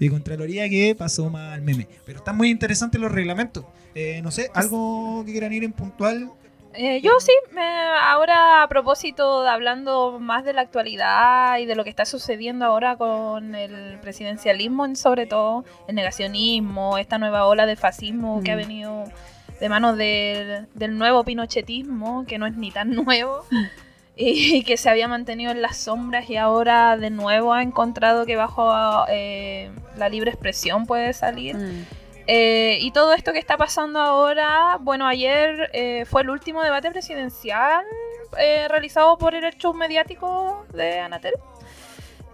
Y Contraloría que pasó mal al meme. Pero están muy interesantes los reglamentos. Eh, no sé, algo que quieran ir en puntual. Eh, yo sí, me- ahora a propósito de hablando más de la actualidad y de lo que está sucediendo ahora con el presidencialismo, en sobre todo el negacionismo, esta nueva ola de fascismo que ha Mm. venido de manos del, del nuevo pinochetismo, que no es ni tan nuevo, y que se había mantenido en las sombras y ahora de nuevo ha encontrado que bajo eh, la libre expresión puede salir. mm, Eh, y todo esto que está pasando ahora, bueno, ayer eh, fue el último debate presidencial eh, realizado por el show mediático de Anatel.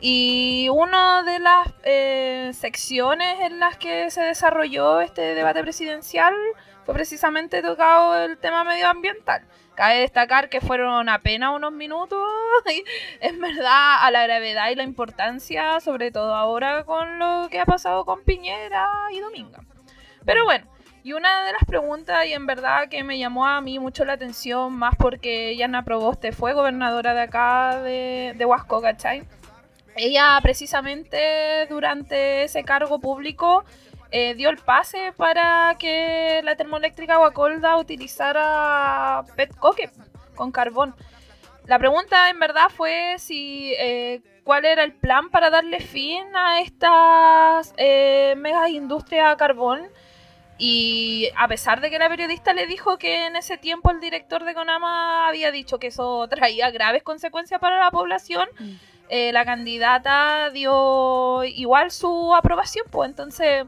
Y una de las eh, secciones en las que se desarrolló este debate presidencial fue precisamente tocado el tema medioambiental. Cabe destacar que fueron apenas unos minutos, y en verdad, a la gravedad y la importancia, sobre todo ahora con lo que ha pasado con Piñera y Dominga. Pero bueno, y una de las preguntas, y en verdad que me llamó a mí mucho la atención, más porque Yana Proboste fue gobernadora de acá, de, de Huasco, ¿cachai? Ella precisamente durante ese cargo público eh, dio el pase para que la termoeléctrica Guacolda utilizara petcoque con carbón. La pregunta en verdad fue si eh, cuál era el plan para darle fin a estas eh, megas industrias a carbón. Y a pesar de que la periodista le dijo que en ese tiempo el director de Conama había dicho que eso traía graves consecuencias para la población, mm. eh, la candidata dio igual su aprobación, pues entonces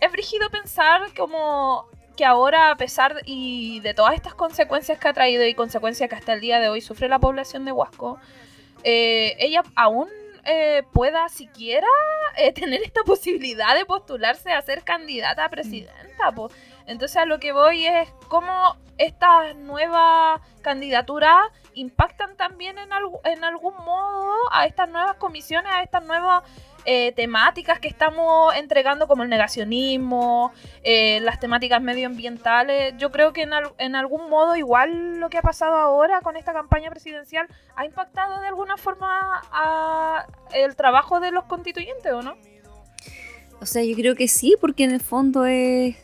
es brígido pensar como que ahora a pesar y de todas estas consecuencias que ha traído y consecuencias que hasta el día de hoy sufre la población de Huasco, eh, ella aún eh, pueda siquiera eh, tener esta posibilidad de postularse a ser candidata a presidenta. po. Entonces a lo que voy es cómo estas nuevas candidaturas impactan también en, en algún modo a estas nuevas comisiones, a estas nuevas eh, temáticas que estamos entregando como el negacionismo, eh, las temáticas medioambientales. Yo creo que en, al- en algún modo igual lo que ha pasado ahora con esta campaña presidencial ha impactado de alguna forma a el trabajo de los constituyentes, ¿o no? O sea, yo creo que sí, porque en el fondo es...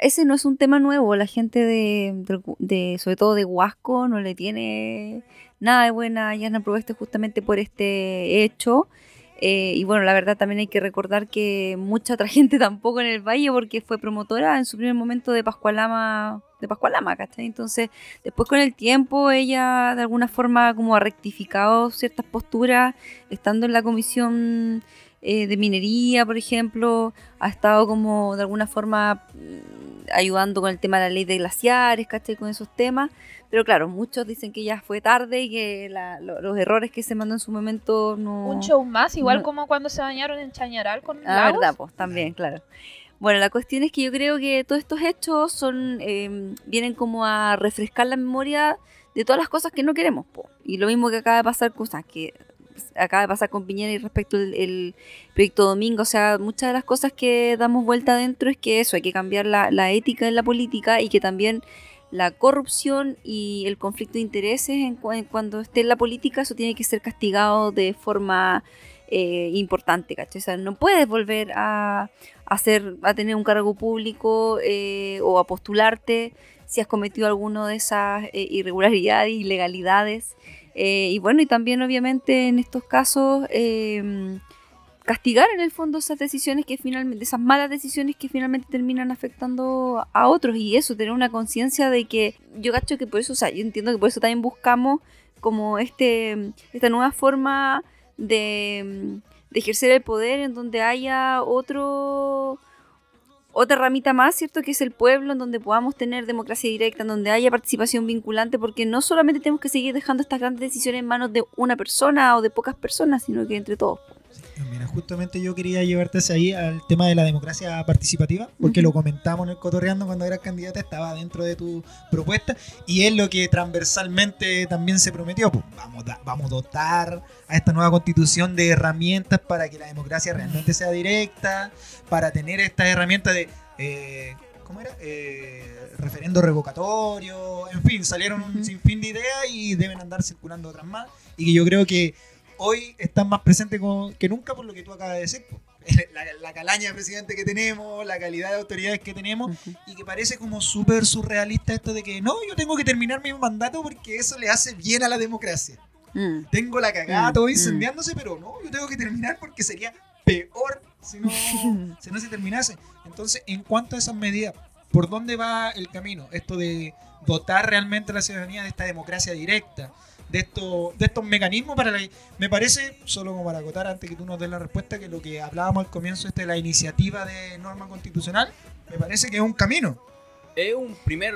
ese no es un tema nuevo. La gente de, de- sobre todo de Huasco, no le tiene nada de buena a Yana Proboste justamente por este hecho. Eh, y bueno, la verdad también hay que recordar que mucha otra gente tampoco en el Valle, porque fue promotora en su primer momento de Pascualama, de Pascualama, ¿cachai? Entonces, después con el tiempo, ella de alguna forma como ha rectificado ciertas posturas, estando en la comisión eh, de minería, por ejemplo, ha estado como de alguna forma mm, ayudando con el tema de la ley de glaciares, ¿cachai? Con esos temas. Pero claro, muchos dicen que ya fue tarde y que la- lo- los errores que se mandó en su momento no... Un show más, igual No. como cuando se bañaron en Chañaral con Ah, lagos. verdad, pues también, claro. Bueno, la cuestión es que yo creo que todos estos hechos son eh, vienen como a refrescar la memoria de todas las cosas que no queremos. po. Y lo mismo que acaba de pasar, cosas que acaba de pasar con Piñera y respecto al el proyecto Domingo. O sea, muchas de las cosas que damos vuelta adentro es que eso, hay que cambiar la, la ética en la política y que también la corrupción y el conflicto de intereses en, cu- en cuando esté en la política, eso tiene que ser castigado de forma eh, importante, ¿cachai? O sea, no puedes volver a, hacer, a tener un cargo público eh, o a postularte si has cometido alguno de esas eh, irregularidades, ilegalidades. Y bueno, y también obviamente en estos casos castigar en el fondo esas decisiones que finalmente, esas malas decisiones que finalmente terminan afectando a otros y eso, tener una conciencia de que yo cacho que por eso, o sea, yo entiendo que por eso también buscamos como este, esta nueva forma de, de ejercer el poder en donde haya otro otra ramita más, ¿cierto? Que es el pueblo, en donde podamos tener democracia directa, en donde haya participación vinculante, porque no solamente tenemos que seguir dejando estas grandes decisiones en manos de una persona o de pocas personas, sino que entre todos. Mira, justamente yo quería llevarte hacia ahí al tema de la democracia participativa, porque lo comentamos en el Cotorreando cuando eras candidata, estaba dentro de tu propuesta, y es lo que transversalmente también se prometió. Pues vamos, a- vamos a dotar a esta nueva constitución de herramientas para que la democracia realmente sea directa, para tener estas herramientas de... eh, ¿Cómo era? Eh, referendo revocatorio, en fin, salieron un Ujú. sinfín de ideas y deben andar circulando otras más, y que yo creo que hoy están más presentes que nunca por lo que tú acabas de decir. La, la calaña de presidente que tenemos, la calidad de autoridades que tenemos, y que parece como súper surrealista esto de que no, yo tengo que terminar mi mandato porque eso le hace bien a la democracia. Mm. Tengo la cagada, Mm, todo mm. incendiándose, pero no, yo tengo que terminar porque sería peor si no, si no se terminase. Entonces, en cuanto a esas medidas, ¿por dónde va el camino? Esto de dotar realmente a la ciudadanía de esta democracia directa, de, esto, de estos mecanismos para la... Me parece, solo como para acotar antes que tú nos des la respuesta, que lo que hablábamos al comienzo este de la iniciativa de norma constitucional, me parece que es un camino. Es un primer.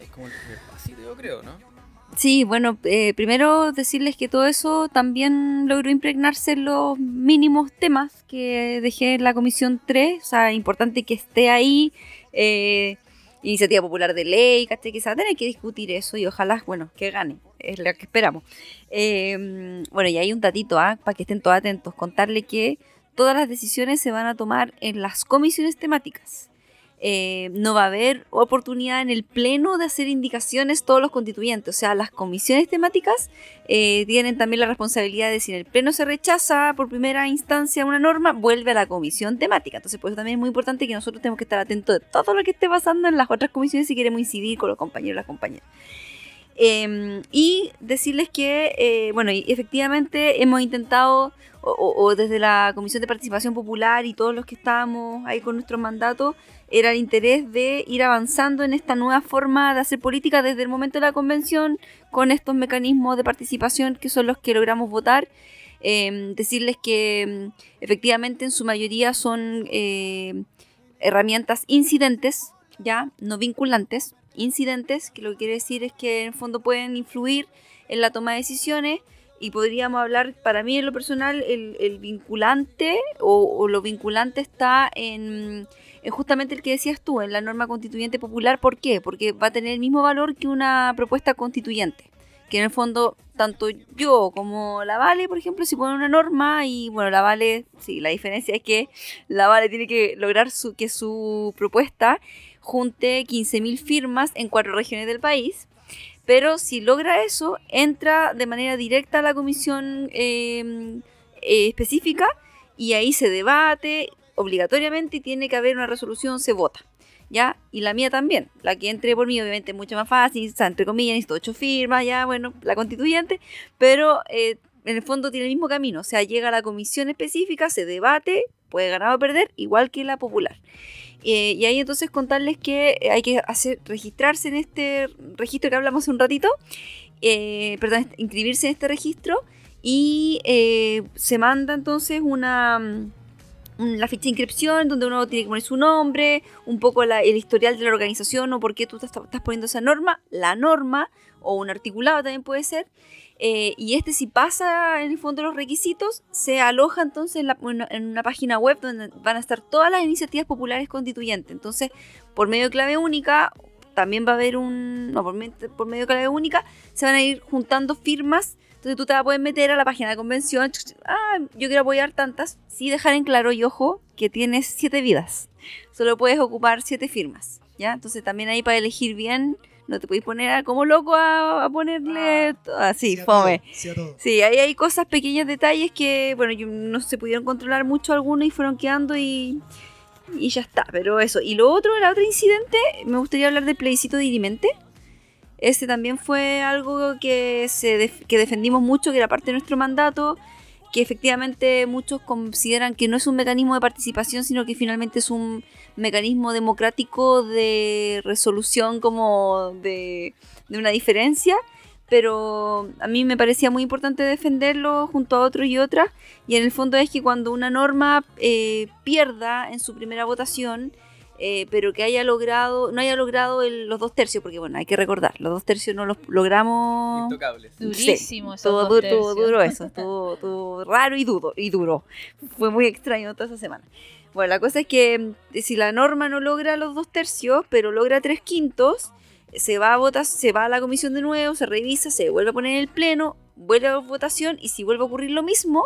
Es como el primer pasito, yo creo, ¿no? Sí, bueno, eh, primero decirles que todo eso también logró impregnarse en los mínimos temas que dejé en la Comisión 3, o sea, importante que esté ahí, eh, iniciativa popular de ley, ¿cachai? Que se va a tener que discutir eso y ojalá, bueno, que gane, es lo que esperamos. Eh, bueno, y hay un datito, ¿ah? para que estén todos atentos, contarle que todas las decisiones se van a tomar en las comisiones temáticas. Eh, no va a haber oportunidad en el pleno de hacer indicaciones todos los constituyentes. O sea, las comisiones temáticas eh, tienen también la responsabilidad de si en el pleno se rechaza por primera instancia una norma, vuelve a la comisión temática. Entonces, por eso también es muy importante que nosotros tenemos que estar atentos de todo lo que esté pasando en las otras comisiones si queremos incidir con los compañeros y las compañeras. Eh, y decirles que, eh, bueno, efectivamente hemos intentado, o, o- desde la Comisión de Participación Popular y todos los que estábamos ahí con nuestro mandato, era el interés de ir avanzando en esta nueva forma de hacer política desde el momento de la convención, con estos mecanismos de participación que son los que logramos votar. Eh, decirles que mm, efectivamente en su mayoría son eh, herramientas incidentes, ya, no vinculantes, incidentes, que lo que quiere decir es que en el fondo pueden influir en la toma de decisiones y podríamos hablar, para mí en lo personal, el, el vinculante o, o lo vinculante está en, en justamente el que decías tú, en la norma constituyente popular. ¿Por qué? Porque va a tener el mismo valor que una propuesta constituyente. Que en el fondo, tanto yo como la Vale, por ejemplo, si ponen una norma y bueno, la Vale, sí, la diferencia es que la Vale tiene que lograr su, que su propuesta junte 15.000 firmas en cuatro regiones del país. Pero si logra eso, entra de manera directa a la comisión eh, eh, específica y ahí se debate obligatoriamente y tiene que haber una resolución, se vota. ¿Ya? Y la mía también. La que entre por mí, obviamente, es mucho más fácil, o sea, entre comillas, necesito ocho firmas, ya, bueno, la constituyente, pero eh, en el fondo tiene el mismo camino. O sea, llega a la comisión específica, se debate, puede ganar o perder, igual que la popular. Eh, y ahí entonces contarles que hay que registrarse en este registro que hablamos hace un ratito, eh, perdón, inscribirse en este registro y eh, se manda entonces una mm, la ficha de inscripción donde uno tiene que poner su nombre, un poco la- el historial de la organización o por qué tú estás poniendo esa norma, la norma o un articulado también puede ser. Eh, y este si pasa en el fondo los requisitos, se aloja entonces en, una página web donde van a estar todas las iniciativas populares constituyentes. Entonces, por medio de clave única, también va a haber un... No, por, por medio de clave única, se van a ir juntando firmas. Entonces tú te vas a poder meter a la página de convención. Ah, yo quiero apoyar tantas. Sí dejar en claro y ojo que tienes siete vidas. Solo puedes ocupar siete firmas. ¿Ya? Entonces también ahí para elegir bien, no te podéis poner a- como loco a, a ponerle to- así, Sí fome. todo, sí. Sí, ahí hay cosas, pequeños detalles que, bueno, yo- no se pudieron controlar mucho algunos y fueron quedando y, y ya está. Pero eso. Y lo otro, el otro incidente, me gustaría hablar del plebiscito de Irimente. Ese también fue algo que, se def- que defendimos mucho, que era parte de nuestro mandato, que efectivamente muchos consideran que no es un mecanismo de participación, sino que finalmente es un mecanismo democrático de resolución como de, de una diferencia. pero a mí me parecía muy importante defenderlo junto a otros y otras. Y en el fondo es que cuando una norma eh, pierda en su primera votación, eh, pero que haya logrado, no haya logrado el- los dos tercios, porque bueno, hay que recordar, los dos tercios no los logramos. Intocables. Durísimo esos Todo dos duro, tercios. todo duro eso, estuvo, estuvo raro y duro, y duro. Fue muy extraño toda esa semana. Bueno, la cosa es que mm, si la norma no logra los dos tercios, pero logra tres quintos, se va a votar, se va a la comisión de nuevo, se revisa, se vuelve a poner en el pleno, vuelve a votación y si vuelve a ocurrir lo mismo,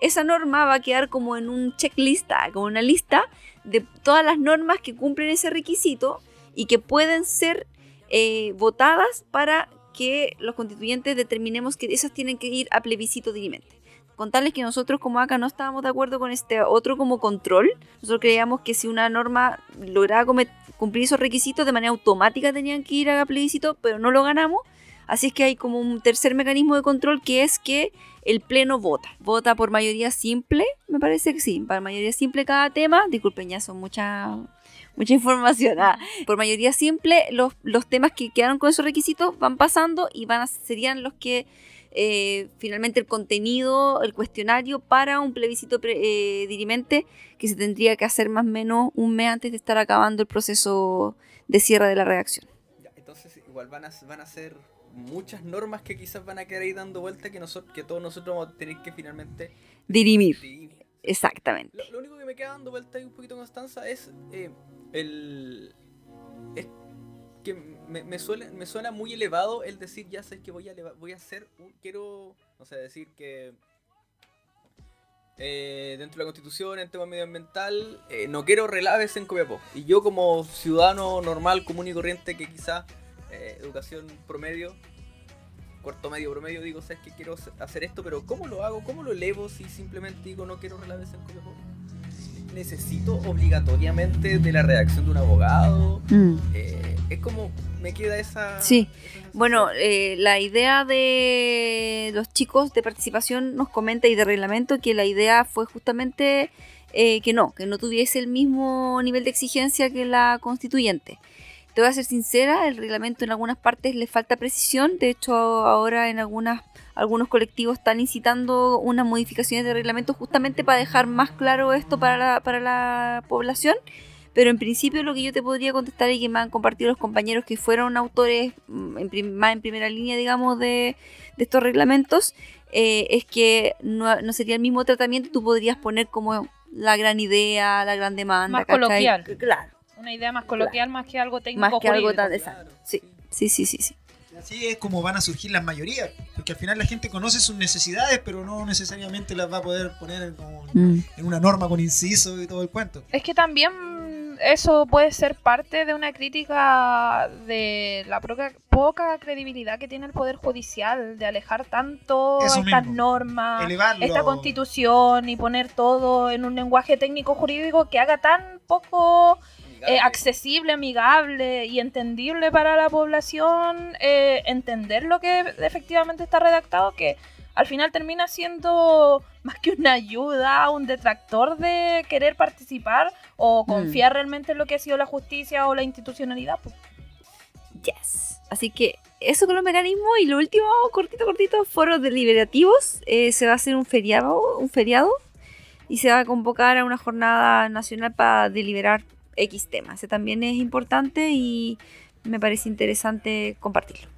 esa norma va a quedar como en un checklist, como una lista de todas las normas que cumplen ese requisito y que pueden ser eh, votadas para que los constituyentes determinemos que esas tienen que ir a plebiscito dirimente. Contarles que nosotros como acá no estábamos de acuerdo con este otro como control. Nosotros creíamos que si una norma lograba cumplir esos requisitos de manera automática tenían que ir a plebiscito, pero no lo ganamos. Así es que hay como un tercer mecanismo de control que es que el pleno vota. Vota por mayoría simple, me parece que sí, por mayoría simple cada tema. Disculpen, ya son mucha, mucha información. ah. Por mayoría simple, los, los temas que quedaron con esos requisitos van pasando y van a, serían los que eh, finalmente el contenido, el cuestionario para un plebiscito pre- eh, dirimente que se tendría que hacer más o menos un mes antes de estar acabando el proceso de cierre de la redacción. Entonces igual van a, van a ser muchas normas que quizás van a quedar ahí dando vuelta que, nosotros, que todos nosotros vamos a tener que finalmente Dirimir, dirimir. exactamente. Lo, lo único que me queda dando vuelta ahí un poquito Constanza es eh, el es que me, me suele- me suena muy elevado el decir ya sé que voy a eleva- voy a hacer un, quiero no sé decir que eh, dentro de la constitución en tema medioambiental eh, no quiero relaves en Copiapó y yo como ciudadano normal común y corriente que quizás eh, educación promedio cuarto medio promedio digo sabes que quiero hacer esto pero cómo lo hago cómo lo elevo si simplemente digo no quiero relaves en Copiapó necesito obligatoriamente de la redacción de un abogado Mm. Eh, es como me queda esa Sí. esa. Bueno, eh, la idea de los chicos de participación nos comenta y de reglamento que la idea fue justamente eh, que no, que no tuviese el mismo nivel de exigencia que la constituyente. Te voy a ser sincera, el reglamento en algunas partes le falta precisión, de hecho ahora en algunas algunos colectivos están incitando unas modificaciones de reglamento justamente para dejar más claro esto para la, para la población. Pero en principio lo que yo te podría contestar y que me han compartido los compañeros que fueron autores mm, en más en primera línea, digamos, de, de estos reglamentos, eh, es que no, no sería el mismo tratamiento, tú podrías poner como la gran idea, la gran demanda. Más ¿cachai? coloquial. Claro, Una idea más coloquial más que algo técnico más que algo jurídico. tan... Claro, Exacto. Sí, sí, sí, sí. sí. Así es como van a surgir las mayorías, porque al final la gente conoce sus necesidades, pero no necesariamente las va a poder poner en, como- Mm. en una norma con inciso y todo el cuento. Es que también eso puede ser parte de una crítica de la poca, poca credibilidad que tiene el Poder Judicial, de alejar tanto Eso estas mismo. normas, Elevarlo. esta constitución y poner todo en un lenguaje técnico jurídico que haga tan poco Amigable. eh, accesible, amigable y entendible para la población, eh, entender lo que efectivamente está redactado, que al final termina siendo más que una ayuda, un detractor de querer participar o confiar realmente en lo que ha sido la justicia o la institucionalidad. pues. Yes. Así que eso con los mecanismos y lo último, cortito, cortito, foros deliberativos. Eh, se va a hacer un feriado, un feriado y se va a convocar a una jornada nacional para deliberar X temas. Ese también es importante y me parece interesante compartirlo.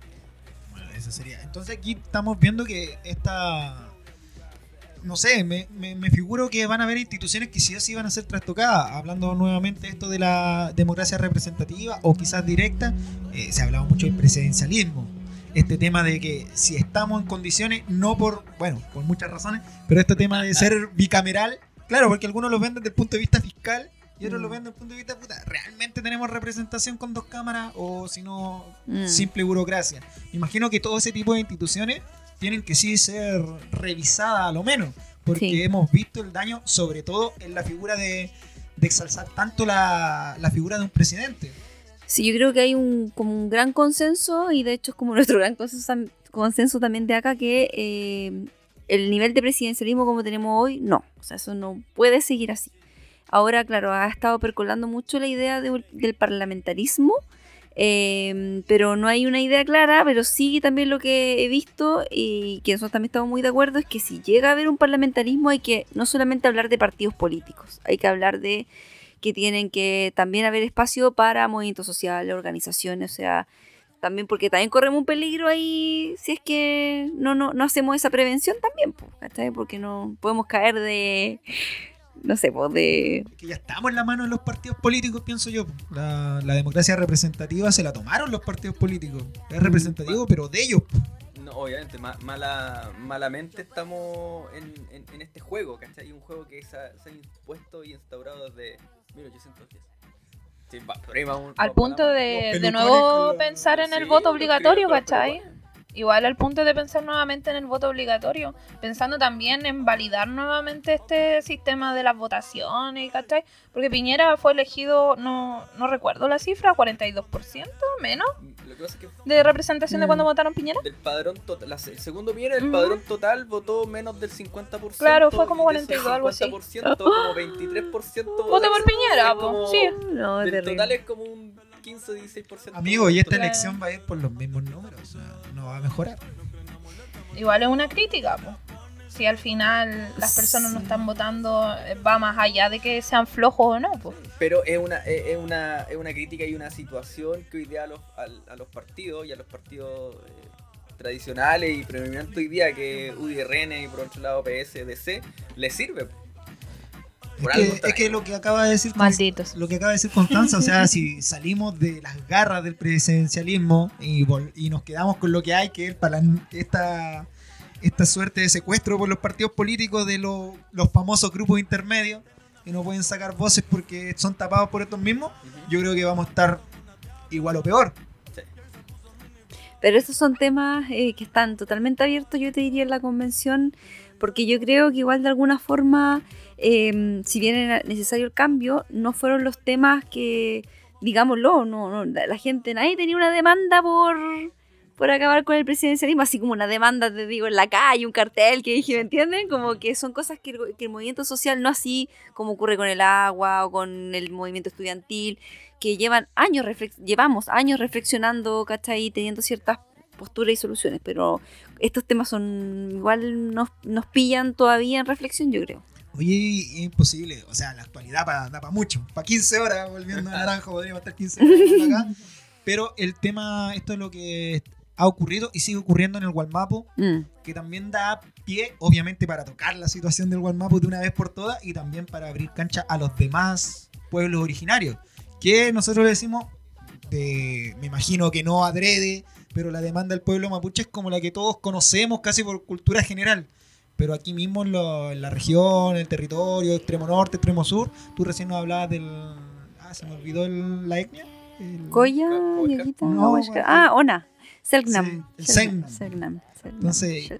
Bueno, eso sería. Entonces aquí estamos viendo que esta... No sé, me, me- me figuro que van a haber instituciones que sí o van a ser trastocadas. Hablando nuevamente esto de la democracia representativa o quizás directa, eh, se ha hablado mucho del presidencialismo. Este tema de que si estamos en condiciones, no por, bueno, por muchas razones, pero este tema de ser bicameral, claro, porque algunos lo ven desde el punto de vista fiscal y otros lo ven desde el punto de vista, puta, ¿realmente tenemos representación con dos cámaras o si no, Mm. simple burocracia? Me imagino que todo ese tipo de instituciones tienen que sí ser revisadas a lo menos, porque Sí. hemos visto el daño, sobre todo en la figura de, de exalzar tanto la, la figura de un presidente. Sí, yo creo que hay un, como un gran consenso y de hecho es como nuestro gran consenso también de acá que eh, el nivel de presidencialismo como tenemos hoy, no. O sea, eso no puede seguir así. Ahora, claro, ha estado percolando mucho la idea de- del parlamentarismo Eh, pero no hay una idea clara, pero sí también lo que he visto y que nosotros también estamos muy de acuerdo es que si llega a haber un parlamentarismo hay que no solamente hablar de partidos políticos, hay que hablar de que tienen que también haber espacio para movimientos sociales, organizaciones, o sea, también porque también corremos un peligro ahí si es que no, no, no hacemos esa prevención también, ¿cachai? porque no podemos caer de, no sé, pues de... Que ya estamos en la mano de los partidos políticos, pienso yo. La, la democracia representativa se la tomaron los partidos políticos. Es representativo, pero de ellos. No, obviamente, ma- mala, malamente estamos en, en- en este juego, ¿cachai? Un juego que se ha, se ha impuesto y instaurado desde 1810. Sí, va, va un- Al punto de, de nuevo los- pensar en el voto obligatorio, ¿cachai? Igual al punto de pensar nuevamente en el voto obligatorio, pensando también en validar nuevamente este sistema de las votaciones, ¿cachai? Porque Piñera fue elegido, no, no recuerdo la cifra, 42% menos Lo que pasa es que de representación de Mm. cuando votaron Piñera. del padrón total, la- el segundo viene, el Ujú. padrón total votó menos del 50%. Claro, fue como y de esos 42, algo así. 50%, como 23%. Voto por Piñera, como- sí. No, es Del terrible. total es como un 15-16%. Amigo, y esta Claro. elección va a ir por los mismos números. O sea, no va a mejorar. Igual es una crítica, pues. Si al final las personas no están votando, eh, va más allá de que sean flojos o no, pues. Pero es una, es una, es una crítica y una situación que hoy día a los, a, los partidos y a los partidos eh, tradicionales y predominantes hoy día que UDRN y por otro lado PSDC les sirve. Por que, algo es que lo que acaba de decir Malditos. lo que acaba de decir Constanza, o sea, si salimos de las garras del presidencialismo y, nos quedamos con lo que hay, que es para esta, esta suerte de secuestro por los partidos políticos de lo- los famosos grupos intermedios que no pueden sacar voces porque son tapados por estos mismos, yo creo que vamos a estar igual o peor. Sí. Pero estos son temas eh, que están totalmente abiertos, yo te diría, en la convención, porque yo creo que igual de alguna forma, eh, si bien era necesario el cambio, no fueron los temas que, digámoslo, no, no, la la gente, nadie tenía una demanda por, por acabar con el presidencialismo, así como una demanda, te digo, en la calle, un cartel que dije, ¿me entienden? Como que son cosas que el, movimiento social, no así como ocurre con el agua o con el movimiento estudiantil, que llevan años, llevamos años reflexionando, ¿cachai? Teniendo ciertas posturas y soluciones, pero estos temas son igual nos, nos pillan todavía en reflexión, yo creo. Oye, es imposible, o sea, la actualidad pa- da para mucho, para 15 horas, volviendo a Naranjo, podríamos estar 15 horas acá. Pero el tema, esto es lo que ha ocurrido y sigue ocurriendo en el Gualmapo, Mm. que también da pie, obviamente, para tocar la situación del Gualmapu de una vez por todas y también para abrir cancha a los demás pueblos originarios. Que nosotros le decimos, de- me imagino que no adrede, pero la demanda del pueblo mapuche es como la que todos conocemos casi por cultura general. Pero aquí mismo en, lo- en la región, en el territorio, extremo norte, extremo sur, tú recién nos hablabas del... Ah, se me olvidó el- la etnia. El- Goya, No. Ah, Ona. Selknam. Sí, el Selknam. Entonces.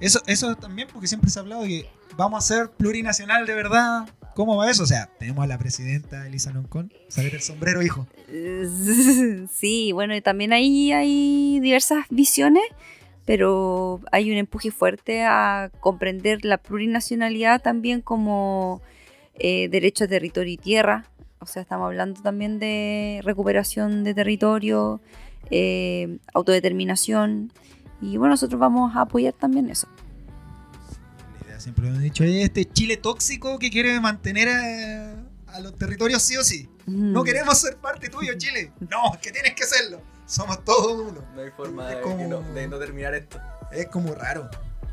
Eso, eso también, porque siempre se ha hablado de que vamos a ser plurinacional de verdad. ¿Cómo va eso? O sea, tenemos a la presidenta Elisa Loncón. Sáquete el sombrero, hijo. Sí, bueno, y también ahí hay diversas visiones, pero hay un empuje fuerte a comprender la plurinacionalidad también como eh, derecho a territorio y tierra. O sea, estamos hablando también de recuperación de territorio, eh, autodeterminación. Y bueno, nosotros vamos a apoyar también eso. La idea siempre hemos dicho, "Oye, este Chile tóxico que quiere mantener a, a los territorios sí o sí. No Mm. queremos ser parte tuyo, Chile. No, es que tienes que serlo. Somos todos uno. No hay forma de, como- que no, de no terminar esto. Es como raro.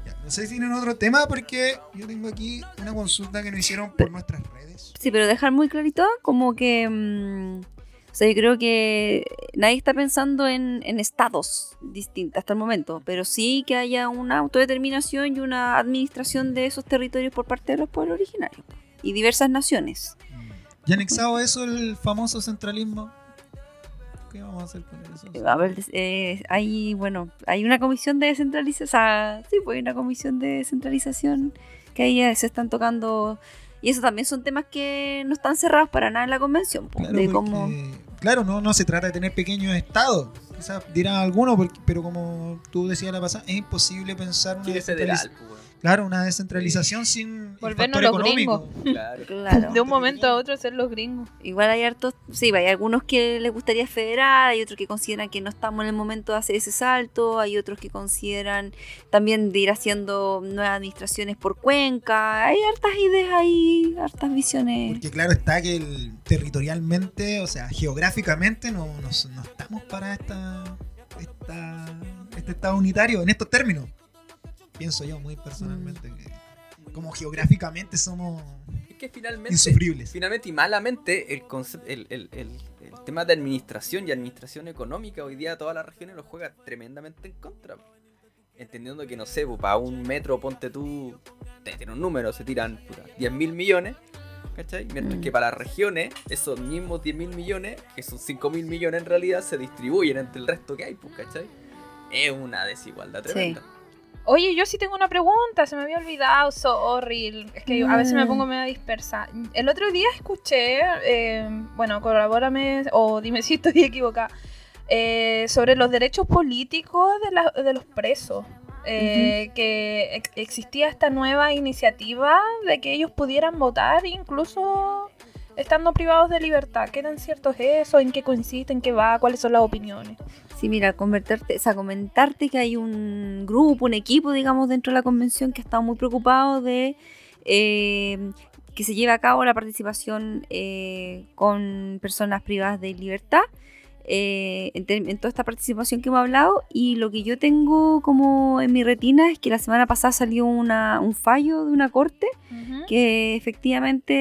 Ya, no sé si tienen otro tema porque yo tengo aquí una consulta que nos hicieron por nuestras redes. Sí, pero dejar muy clarito como que... mm, o sea, yo creo que nadie está pensando en, en estados distintos hasta el momento, pero sí que haya una autodeterminación y una administración de esos territorios por parte de los pueblos originarios y diversas naciones. ¿Y anexado a eso el famoso centralismo? ¿Qué vamos a hacer con eso? A ver, eh, hay, bueno, hay una comisión de descentralización, o sea, sí, pues hay una comisión de descentralización que ahí se están tocando, y eso también son temas que no están cerrados para nada en la convención, pues, Claro, de porque- cómo... claro, no, no se trata de tener pequeños estados. Quizás dirán algunos, porque- pero como tú decías la pasada, es imposible pensar una descentraliz- federal, pues. Claro, una descentralización sin el Volvernos factor los económico. Claro. Claro. De un momento a otro ser los gringos. Igual hay hartos, sí, hay algunos que les gustaría federar, hay otros que consideran que no estamos en el momento de hacer ese salto, hay otros que consideran también de ir haciendo nuevas administraciones por cuenca, hay hartas ideas ahí, hartas visiones. Porque claro está que el- territorialmente, o sea, geográficamente no, no, no estamos para esta, esta, este estado unitario en estos términos. Pienso yo muy personalmente que como geográficamente somos Es que finalmente, insufribles. finalmente y malamente, el, concep- el, el- el- el tema de administración y administración económica hoy día todas las regiones lo juega tremendamente en contra. Entendiendo que, no sé, para un metro, ponte tú, te tiene un número, se tiran puta, 10 mil millones, ¿cachai? Mientras Mm. que para las regiones, esos mismos 10 mil millones, que son 5 mil millones en realidad, se distribuyen entre el resto que hay, pues, ¿cachai? Es una desigualdad Sí. Oye, yo sí tengo una pregunta, se me había olvidado, sorry. Es que yo a veces me Mm. pongo medio dispersa. El otro día escuché, eh, bueno, colabórame o dime si estoy equivocada, eh, sobre los derechos políticos de, la- de los presos. Eh, Que ex- existía esta nueva iniciativa de que ellos pudieran votar incluso estando privados de libertad. ¿Qué tan cierto es eso? ¿En qué consiste? ¿En qué va? ¿Cuáles son las opiniones? Sí, mira, converterte, o sea, comentarte que hay un grupo, un equipo, digamos, dentro de la convención que ha estado muy preocupado de eh, que se lleve a cabo la participación eh, con personas privadas de libertad. eh, en, toda esta participación que hemos hablado y lo que yo tengo como en mi retina es que la semana pasada salió una- un fallo de una corte que efectivamente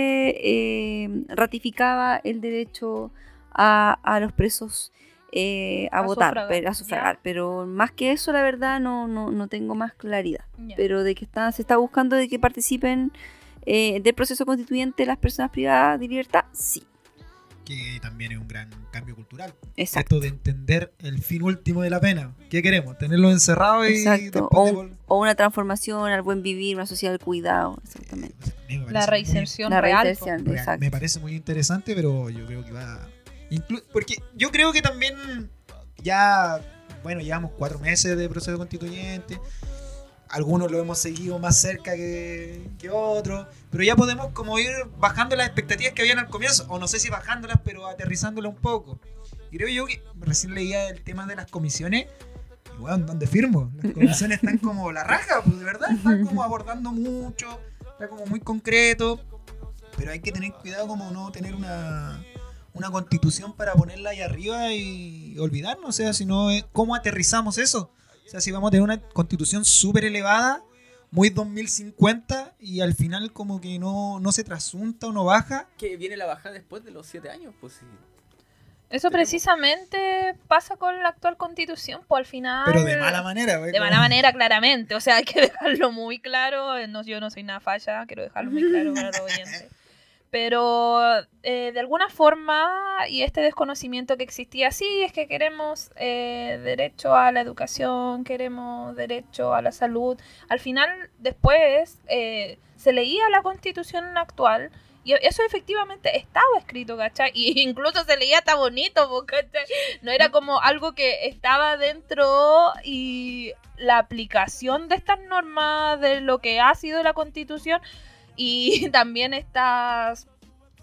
eh, ratificaba el derecho a, a los presos eh, a, A votar, sufragar, pero, a ya. sufragar. Pero más que eso, la verdad, no, no, no tengo más claridad. Ya. Pero de que está, se está buscando de que participen eh, del proceso constituyente las personas privadas de libertad, sí, Que también es un gran cambio cultural. exacto. Esto de entender el fin último de la pena. ¿Qué queremos? ¿Tenerlos encerrados y Exacto. O, de o una transformación al buen vivir, una sociedad del cuidado, exactamente. Me parece La muy- reinserción La real. po. reinserción, real. exacto. Me parece muy interesante, pero yo creo que va. Porque yo creo que también ya, bueno, llevamos cuatro meses de proceso constituyente. Algunos lo hemos seguido más cerca que, otros. Pero ya podemos como ir bajando las expectativas que habían al comienzo. O no sé si bajándolas, pero aterrizándolas un poco. Creo yo que recién leía el tema de las comisiones. Y bueno, ¿dónde firmo? Las comisiones están como la raja, pues de verdad. Están como abordando mucho. Está como muy concreto. Pero hay que tener cuidado como no tener una, una constitución para ponerla ahí arriba y olvidarnos. O sea, si no, eh, ¿cómo aterrizamos eso? O sea, si vamos a tener una constitución súper elevada, muy 2050, y al final como que no, no se trasunta o no baja. Que viene la bajada después de los 7 años, pues sí. Eso precisamente pasa con la actual constitución, pues al final... Pero de mala manera. pues, De mala manera, claramente. O sea, hay que dejarlo muy claro. Eh, No, yo no soy nada falla, quiero dejarlo muy claro para los oyentes. Pero eh, de alguna forma, y este desconocimiento que existía, sí, es que queremos eh, derecho a la educación, queremos derecho a la salud. Al final, después, eh, se leía la constitución actual y eso efectivamente estaba escrito, ¿cachai? Y incluso se leía hasta bonito, ¿cachai? No era como algo que estaba dentro y la aplicación de estas normas, de lo que ha sido la constitución y también estas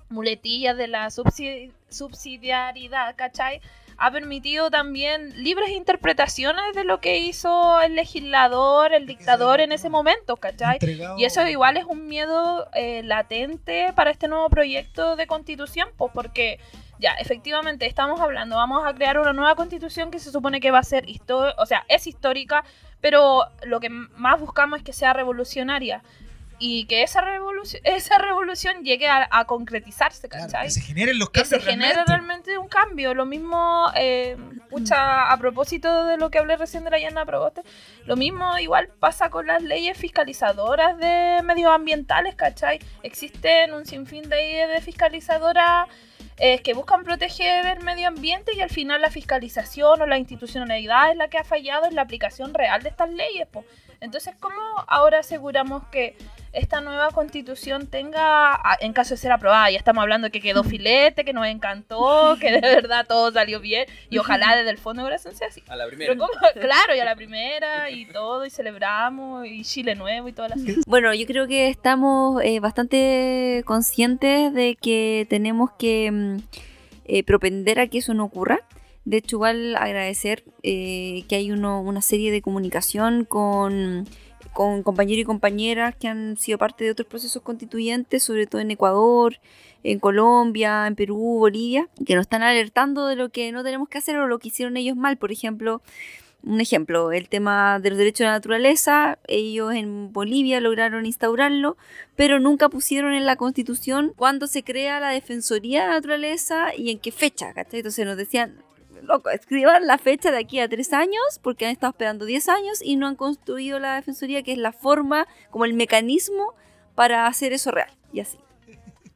muletillas de la subsi- subsidiariedad, ¿cachai? Ha permitido también libres interpretaciones de lo que hizo el legislador, el dictador en ese momento, ¿cachai? entregado- Y eso igual es un miedo eh, latente para este nuevo proyecto de constitución, pues porque ya, efectivamente estamos hablando, vamos a crear una nueva constitución que se supone que va a ser histórica, o sea, es histórica, pero lo que más buscamos es que sea revolucionaria y que esa revolución, esa revolución llegue a, a concretizarse, Claro, ¿cachai? que se generen los que cambios. se genere realmente. un cambio. Lo mismo, eh, pucha, a propósito de lo que hablé recién de la Llana Proboste, lo mismo igual pasa con las leyes fiscalizadoras de medioambientales, ¿cachai? Existen un sinfín de leyes de fiscalizadoras eh, que buscan proteger el medio ambiente y al final la fiscalización o la institucionalidad es la que ha fallado en la aplicación real de estas leyes, po. Entonces, ¿cómo ahora aseguramos que esta nueva constitución tenga, a- en caso de ser aprobada, ya estamos hablando de que quedó filete, que nos encantó, que de verdad todo salió bien y ojalá desde el fondo de corazón sea así. A la primera. Pero como, claro, ya la primera y todo, y celebramos, y Chile nuevo y todas las Bueno, yo creo que estamos eh, bastante conscientes de que tenemos que mm, eh, propender a que eso no ocurra. De hecho, igual agradecer eh, que hay uno- una serie de comunicación con, compañeros y compañeras que han sido parte de otros procesos constituyentes, sobre todo en Ecuador, en Colombia, en Perú, Bolivia, que nos están alertando de lo que no tenemos que hacer o lo que hicieron ellos mal. Por ejemplo, un ejemplo, el tema de los derechos de la naturaleza, ellos en Bolivia lograron instaurarlo, pero nunca pusieron en la constitución cuándo se crea la Defensoría de la Naturaleza y en qué fecha, ¿cachai? Entonces nos decían, loco, escriban la fecha de aquí a tres años, porque han estado esperando 10 años y no han construido la Defensoría, que es la forma, como el mecanismo para hacer eso real, y así.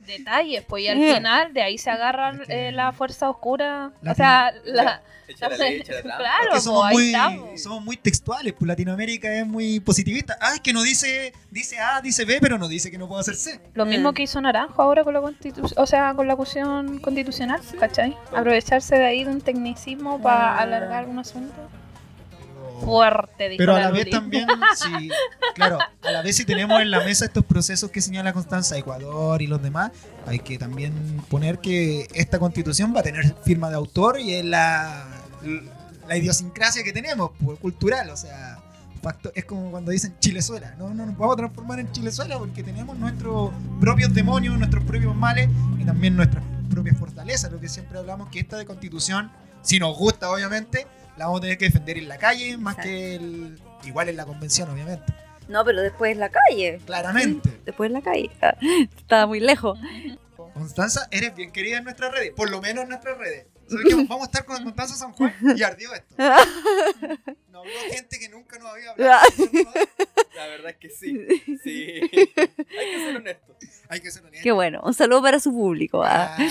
Detalles, pues y al Yeah. final de ahí se agarran Es que- eh, la fuerza oscura, La o sea, la... La ley. Claro, Es que pues somos ahí muy, estamos. somos muy textuales, pues Latinoamérica es muy positivista. Ah, es que no dice, dice A, dice B, pero no dice que no puedo hacer C. Lo mismo que hizo Naranjo ahora con la constitución, o sea, con la cuestión constitucional, ¿cachai? Aprovecharse de ahí de un tecnicismo para Ah. alargar un asunto. Fuerte, dijo Pero a la la vez también, sí, claro, a la vez si tenemos en la mesa estos procesos que señala Constanza, Ecuador y los demás, hay que también poner que esta constitución va a tener firma de autor y es la, la idiosincrasia que tenemos, pues, cultural, o sea, facto- es como cuando dicen Chilezuela, no, no nos vamos a transformar en Chilezuela porque tenemos nuestros propios demonios, nuestros propios males y también nuestras propias fortalezas, lo que siempre hablamos que esta de constitución, si nos gusta obviamente, la vamos a tener que defender en la calle más Exacto. que el, igual en la convención obviamente, No, pero después en la calle. claramente. Después en la calle. Ah, Estaba muy lejos. Constanza, eres bien querida en nuestras redes, por lo menos en nuestras redes. Vamos a estar con Constanza San Juan y ardió esto. Nos habló gente que nunca nos había hablado. La verdad es que sí. Sí. Hay que ser honesto. Hay que ser honesto. Qué bueno. Un saludo para su público. ah. Ah,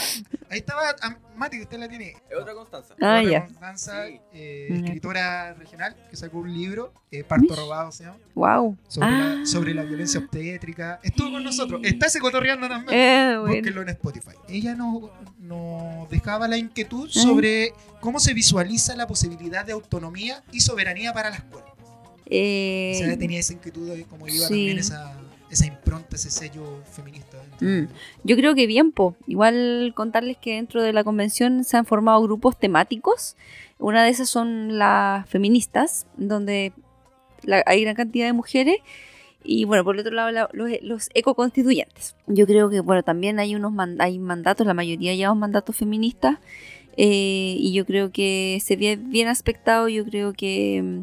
ahí estaba ah, Mati, usted la tiene. Es otra Constanza. Ah, Otra ya. Constanza, Sí. eh, escritora regional, que sacó un libro, eh, Parto Mish. Robado se llama, Wow. sobre, Ah. la, sobre la violencia obstétrica. Estuvo con nosotros, está ese cotorreando también. Eh, bueno. Búsquenlo en Spotify. Ella nos, nos dejaba la inquietud sobre cómo se visualiza la posibilidad de autonomía y soberanía para las cuerpos. Eh, O sea, tenía esa inquietud de cómo iba sí. también esa, esa impronta, ese sello feminista. Mm. Yo creo que bien, po. Igual contarles que dentro de la convención se han formado grupos temáticos. Una de esas son las feministas, donde la- hay gran cantidad de mujeres. Y bueno, por el otro lado, la- los, los ecoconstituyentes. Yo creo que, bueno, también hay unos man- hay mandatos, la mayoría llevan mandatos feministas. eh, y yo creo que se ve bien aspectado. Yo creo que.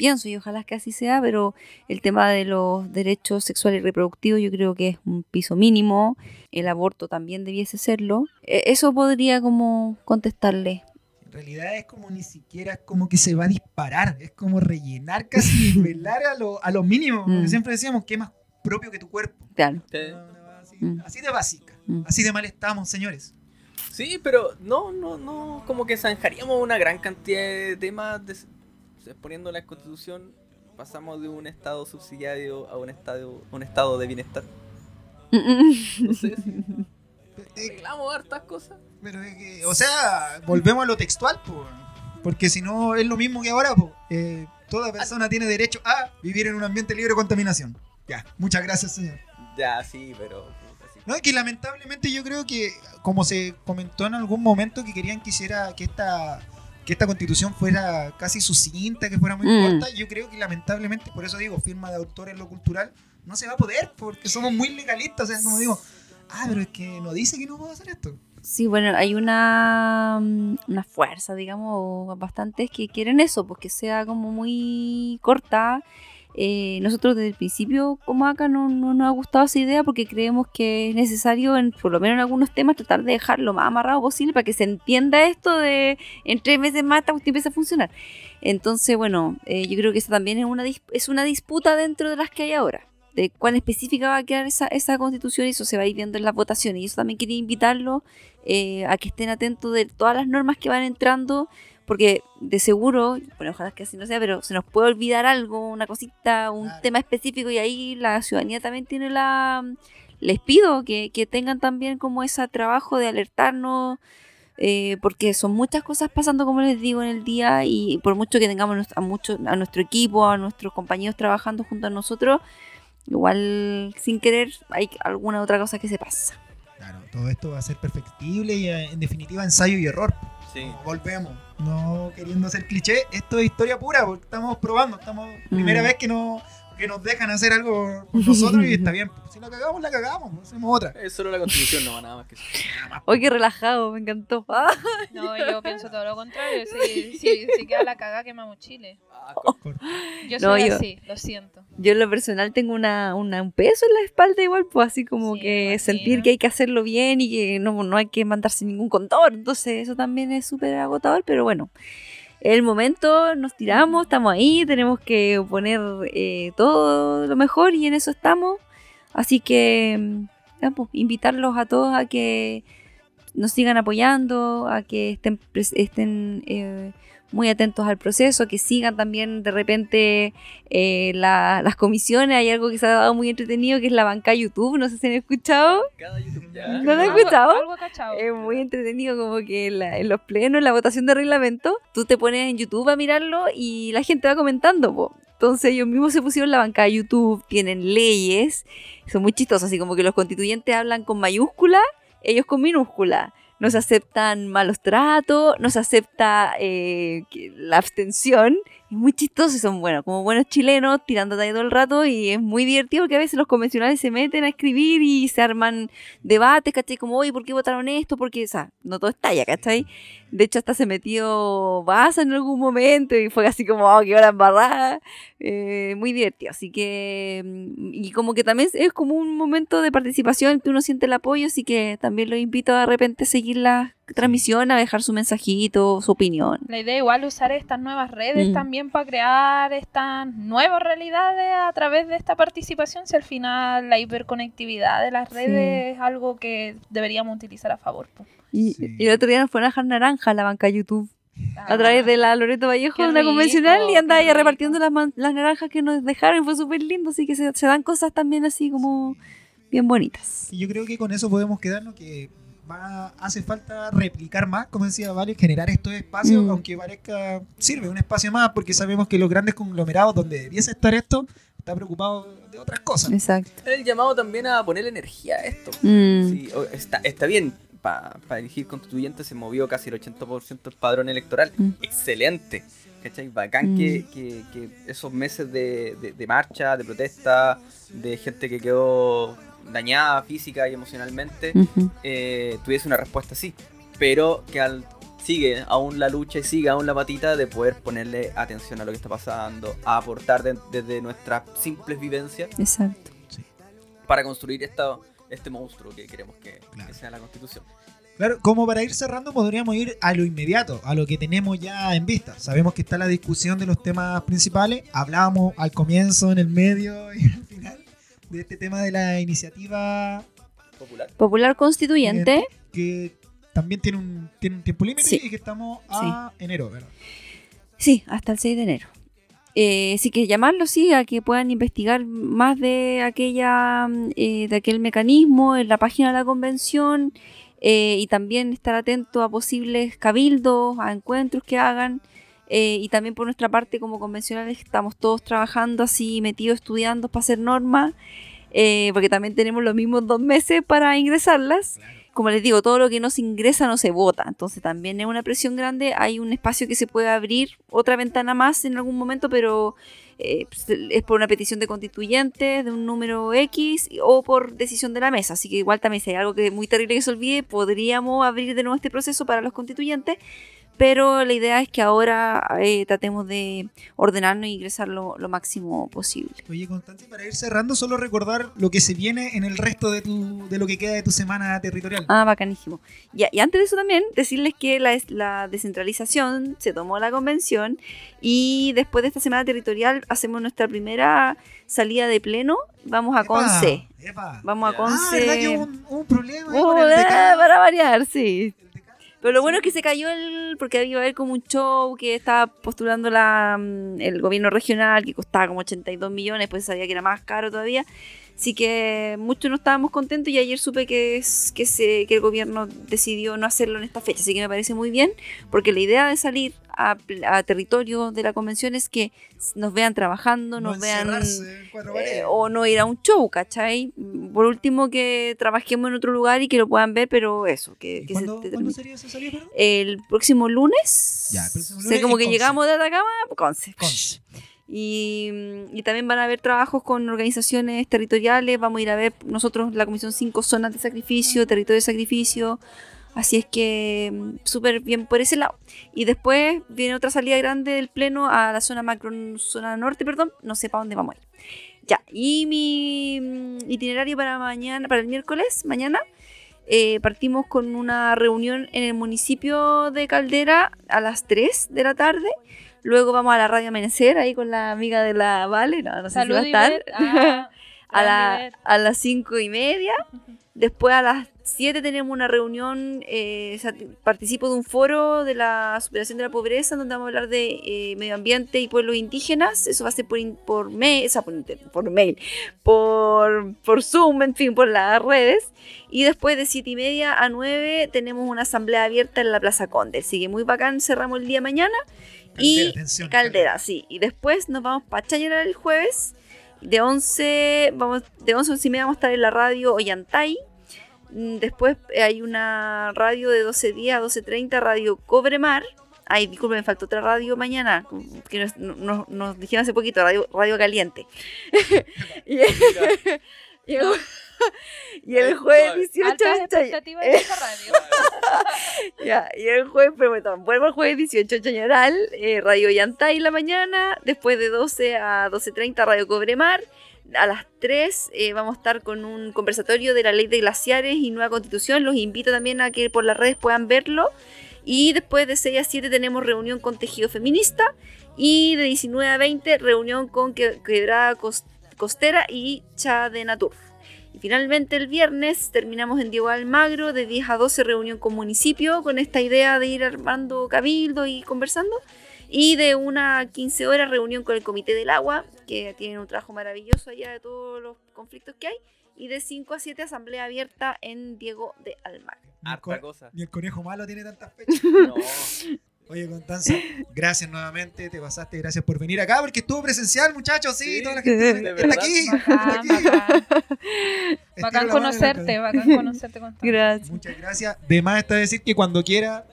Pienso y ojalá que así sea, pero el tema de los derechos sexuales y reproductivos yo creo que es un piso mínimo el aborto también debiese serlo. Eh, Eso podría como contestarle. En realidad es como ni siquiera es como que se va a disparar, es como rellenar casi, velar a lo, a lo mínimo. Mm. siempre decíamos que es más propio que tu cuerpo. Claro. Así, Mm. así de básica, Mm. así de mal estamos, señores. Sí, pero no, no, no, como que zanjaríamos una gran cantidad de temas de- poniendo la constitución, pasamos de un estado subsidiario a un estado, un estado de bienestar. No sé si Eh, reclamo hartas cosas. Pero o sea, volvemos a lo textual, po, porque si no es lo mismo que ahora, po. Eh, toda persona tiene derecho a vivir en un ambiente libre de contaminación. Ya, muchas gracias, señor. Ya, sí, pero. sí. No, es que lamentablemente yo creo que, como se comentó en algún momento, que querían que hiciera que esta, que esta constitución fuera casi sucinta, que fuera muy Mm. corta, yo creo que lamentablemente, por eso digo, firma de autor en lo cultural, no se va a poder, porque somos muy legalistas, o sea, como digo, ah, pero es que no dice que no puedo hacer esto. Sí, bueno, hay una, mm, una fuerza, digamos, bastantes que quieren eso, pues que sea como muy corta. Eh, nosotros desde el principio, como acá, no, no nos ha gustado esa idea porque creemos que es necesario, en, por lo menos en algunos temas, tratar de dejar lo más amarrado posible para que se entienda esto de en tres meses más esta cuestión empieza a funcionar. Entonces, bueno, eh, yo creo que esa también es una, es una disputa dentro de las que hay ahora de cuán específica va a quedar esa, esa constitución y eso se va a ir viendo en las votaciones. Y eso también quería invitarlo eh, a que estén atentos de todas las normas que van entrando, porque de seguro, bueno, ojalá que así no sea, pero se nos puede olvidar algo, una cosita, un Claro. tema específico y ahí la ciudadanía también tiene la... Les pido que, que tengan también como ese trabajo de alertarnos, eh, porque son muchas cosas pasando, como les digo, en el día y por mucho que tengamos a, mucho, a nuestro equipo, a nuestros compañeros trabajando junto a nosotros, igual sin querer hay alguna otra cosa que se pasa. Claro, todo esto va a ser perfectible y eh, en definitiva ensayo y error. Sí. Volvemos. No queriendo ser cliché, esto es historia pura, porque estamos probando, estamos primera Mm. vez que no que nos dejan hacer algo por nosotros y está bien. Si la cagamos, la cagamos, hacemos otra. Es solo la constitución, no va nada más que eso. Hoy qué relajado, me encantó. Ah. No, yo pienso todo lo contrario. Si, si, si queda la cagada, quemamos Chile. Ah, Yo No, soy yo- así, lo siento. Yo en lo personal tengo una, una- un peso en la espalda igual, pues así como Sí, que sentir que hay que hacerlo bien y que no, no hay que mandarse ningún contador. Entonces eso también es súper agotador, pero bueno. El momento, nos tiramos, estamos ahí, tenemos que poner eh, todo lo mejor y en eso estamos. Así que mm, pues, invitarlos a todos a que nos sigan apoyando, a que estén, estén eh, muy atentos al proceso, que sigan también de repente eh, la- las comisiones. Hay algo que se ha dado muy entretenido que es la banca YouTube. No sé si han escuchado. Cada YouTube ya. ¿No Algo- escuchado? Algo. Es muy entretenido como que en, la- en los plenos, en la votación de reglamento, tú te pones en YouTube a mirarlo y la gente va comentando. po. Entonces ellos mismos se pusieron la banca de YouTube, tienen leyes, son muy chistosos, así como que los constituyentes hablan con mayúscula, ellos con minúscula. No se aceptan malos tratos, no se acepta eh, la abstención. Es muy chistoso y son buenos, como buenos chilenos, tirando talla todo el rato y es muy divertido porque a veces los convencionales se meten a escribir y se arman debates, ¿cachai? Como, oye, ¿por qué votaron esto? Porque, o sea, no todo es talla, ¿cachai? De hecho, hasta se metió Baza en algún momento y fue así como, oh, qué hora embarrada. Eh, muy divertido. Así que, mm, y como que también es como un momento de participación que uno siente el apoyo, así que también los invito de repente a seguir la transmisión, a dejar su mensajito, su opinión. La idea igual es usar estas nuevas redes Mm. también para crear estas nuevas realidades a través de esta participación. Si al final la hiperconectividad de las Sí. redes es algo que deberíamos utilizar a favor. po. Y, Sí. y el otro día nos fueron a dejar naranja a la banca YouTube. a través de la Loreto Vallejo, una convencional, rico, y andaba rico. repartiendo las, man- las naranjas que nos dejaron. Fue súper lindo, así que se, se dan cosas también así como bien bonitas. Y yo creo que con eso podemos quedarnos que va, hace falta replicar más, como decía Vale, generar estos espacios, Mm. aunque parezca, sirve un espacio más, porque sabemos que los grandes conglomerados donde debiese estar esto, está preocupado de otras cosas. Exacto. El llamado también a ponerle energía a esto. Mm. Sí, está, está bien. Para elegir constituyente se movió casi el 80% del padrón electoral. Mm. Excelente. ¿Cachai? Bacán Mm. que, que- que esos meses de, de- de marcha, de protesta, de gente que quedó dañada física y emocionalmente, Ujú. eh, tuviese una respuesta así. Pero que al, sigue aún la lucha y sigue aún la patita de poder ponerle atención a lo que está pasando, a aportar de- desde nuestras simples vivencias Exacto. para construir esta, este monstruo que queremos que, Claro. que sea la constitución. Claro, como para ir cerrando, podríamos ir a lo inmediato, a lo que tenemos ya en vista. Sabemos que está la discusión de los temas principales. Hablábamos al comienzo, en el medio y al final de este tema de la iniciativa Popular. Popular Constituyente. que también tiene un, tiene un tiempo límite Sí. y que estamos a enero, ¿verdad? Sí, hasta el 6 de enero. Eh, sí que llamarlo, sí, a que puedan investigar más de aquella mm, eh, de aquel mecanismo en la página de la convención eh, y también estar atento a posibles cabildos, a encuentros que hagan. Eh, y también por nuestra parte como convencionales estamos todos trabajando así, metidos, estudiando para hacer normas, eh, porque también tenemos los mismos dos meses para ingresarlas como les digo, todo lo que no se ingresa no se vota. Entonces también es una presión grande. Hay un espacio que se puede abrir, otra ventana más en algún momento, pero eh, pues, es por una petición de constituyentes de un número X o por decisión de la mesa. Así que igual también si hay algo que es muy terrible que se olvide, podríamos abrir de nuevo este proceso para los constituyentes. Pero la idea es que ahora eh, tratemos de ordenarnos e ingresar lo, lo máximo posible. Oye, Constante, para ir cerrando, solo recordar lo que se viene en el resto de, tu, de lo que queda de tu semana territorial. Ah, bacanísimo. Y, y antes de eso también, decirles que la, la descentralización se tomó la convención y después de esta semana territorial hacemos nuestra primera salida de pleno. Vamos a Epa, Conce. epa. Vamos a Ya. Ah, Conce. ¿verdad que hubo un, problema ahí Oh, con el decano? para variar, sí. Pero lo bueno es que se cayó el. porque iba a haber como un show que estaba postulando la, mm, el gobierno regional, que costaba como 82 millones, pues sabía que era más caro todavía. Así que muchos no estábamos contentos y ayer supe que, es, que, se, que el gobierno decidió no hacerlo en esta fecha. Así que me parece muy bien, porque la idea de salir a, a territorio de la convención es que nos vean trabajando, No nos vean eh, o no ir a un show, ¿cachai? Por último, que trabajemos en otro lugar y que lo puedan ver, pero eso, que, ¿Y que ¿Cuándo, se ¿cuándo sería esa salida? El próximo lunes, Ya, el próximo lunes como que llegamos de Atacama, Conce. Conce. Y, y también van a haber trabajos con organizaciones territoriales. Vamos a ir a ver nosotros la Comisión 5 zonas de sacrificio, territorio de sacrificio. Así es que mm, súper bien por ese lado. Y después viene otra salida grande del pleno a la zona macro, zona norte, perdón. No sé para dónde vamos a ir. Ya, y mi mm, itinerario para mañana, para el miércoles, mañana, eh, partimos con una reunión en el municipio de Caldera a las 3 de la tarde. Luego vamos a la radio Amanecer ahí con la amiga de la Vale, no, no sé Salud, si va a estar. Ah, a, la- a las 5 y media. Después a las 7 tenemos una reunión, eh, participo de un foro de la superación de la pobreza, donde vamos a hablar de eh, medio ambiente y pueblos indígenas. Eso va a ser por, por, mail, o sea, por, por mail, por, por Zoom, en fin, por las redes. Y después de 7 y media a 9 tenemos una asamblea abierta en la Plaza Conde. Así que muy bacán, cerramos el día mañana. Y Caldera, atención, Caldera, sí. Y después nos vamos para Chañaral el jueves. De 11, vamos, de 11 a 11 y media vamos a estar en la radio Ollantay. Mm, Después eh, hay una radio de 12 días a 12.30, radio Cobremar. Ay, disculpen, me faltó otra radio mañana, que nos, nos- nos dijeron hace poquito, radio, radio Caliente. y, y el, jueves 18 Altas Chay- expectativas en esa radio. ya, y el jueves, pero bueno, vuelvo el jueves 18 Chañaral, eh, Radio Yantay en la mañana, después de 12 a 12.30 Radio Cobremar, a las 3 eh, vamos a estar con un conversatorio de la ley de glaciares y nueva constitución, los invito también a que por las redes puedan verlo, y después de 6 a 7 tenemos reunión con Tejido Feminista, y de 19 a 20 reunión con Que- Quebrada Cos- Costera y Cha de Natur. Y finalmente el viernes terminamos en Diego Almagro de 10 a 12 reunión con municipio con esta idea de ir armando cabildo y conversando. Y de una a 15 horas reunión con el Comité del Agua, que tienen un trabajo maravilloso allá de todos los conflictos que hay. Y de 5 a 7 asamblea abierta en Diego de Almagro. Ni el, Harta co- cosa. ni el conejo malo tiene tantas fechas. No. Oye, Constanza, gracias nuevamente, te pasaste, gracias por venir acá, porque estuvo presencial, muchachos, sí, Sí, toda la gente de está verdad. aquí. Bacán, está aquí. bacán. Conocerte, bacán conocerte. Constanza. Gracias. Muchas gracias. De más está decir que cuando quiera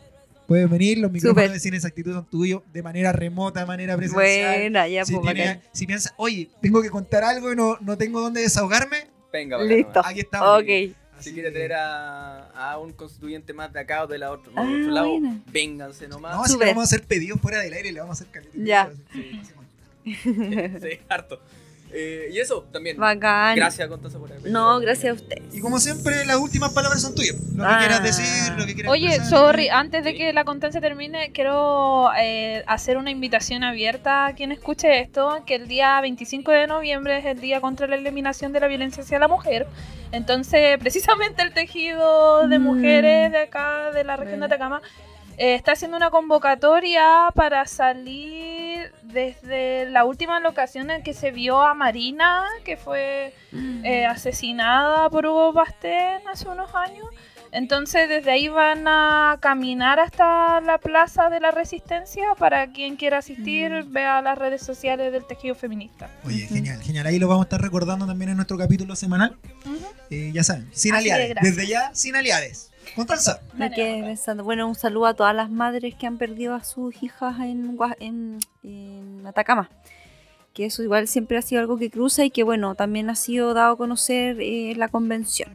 puedes venir, los micrófonos de Cine Exactitud son tuyos, de manera remota, de manera presencial. Buena, ya si, pues tiene- bacán. si piensa, oye, tengo que contar algo y no, no tengo dónde desahogarme, Venga, bacán, Listo. aquí estamos. Ok. Así Si quiere que- tener a, a un constituyente más de acá o de la otro, Ah, otro lado, buena. vénganse nomás. No, Súper. le vamos a hacer pedidos fuera del aire y le vamos a hacer caleta. Ya. Sí. sí, harto. Eh, y eso también. Bacán. Gracias, Constanza, por haber. No, gracias a ustedes. Y como siempre, las últimas palabras son tuyas. Lo que Ah. quieras decir, lo que quieras Oye, expresar. sorry, antes de Sí. que la constancia termine, quiero eh, hacer una invitación abierta a quien escuche esto, que el día 25 de noviembre es el día contra la eliminación de la violencia hacia la mujer. Entonces, precisamente el tejido de Mm. mujeres de acá, de la región de. Atacama, eh, está haciendo una convocatoria para salir desde la última locación en que se vio a Marina, que fue eh, asesinada por Hugo Bastén hace unos años. Entonces desde ahí van a caminar hasta la Plaza de la Resistencia para quien quiera asistir, Mm. vea las redes sociales del tejido feminista. Oye, genial, genial. Ahí lo vamos a estar recordando también en nuestro capítulo semanal. Eh, ya saben, sin Así de aliades. Desde ya, sin aliades. Constanza. Me quedé pensando, bueno, un saludo a todas las madres que han perdido a sus hijas en, en, en Atacama. Que eso igual siempre ha sido algo que cruza y que, bueno, también ha sido dado a conocer eh, la convención.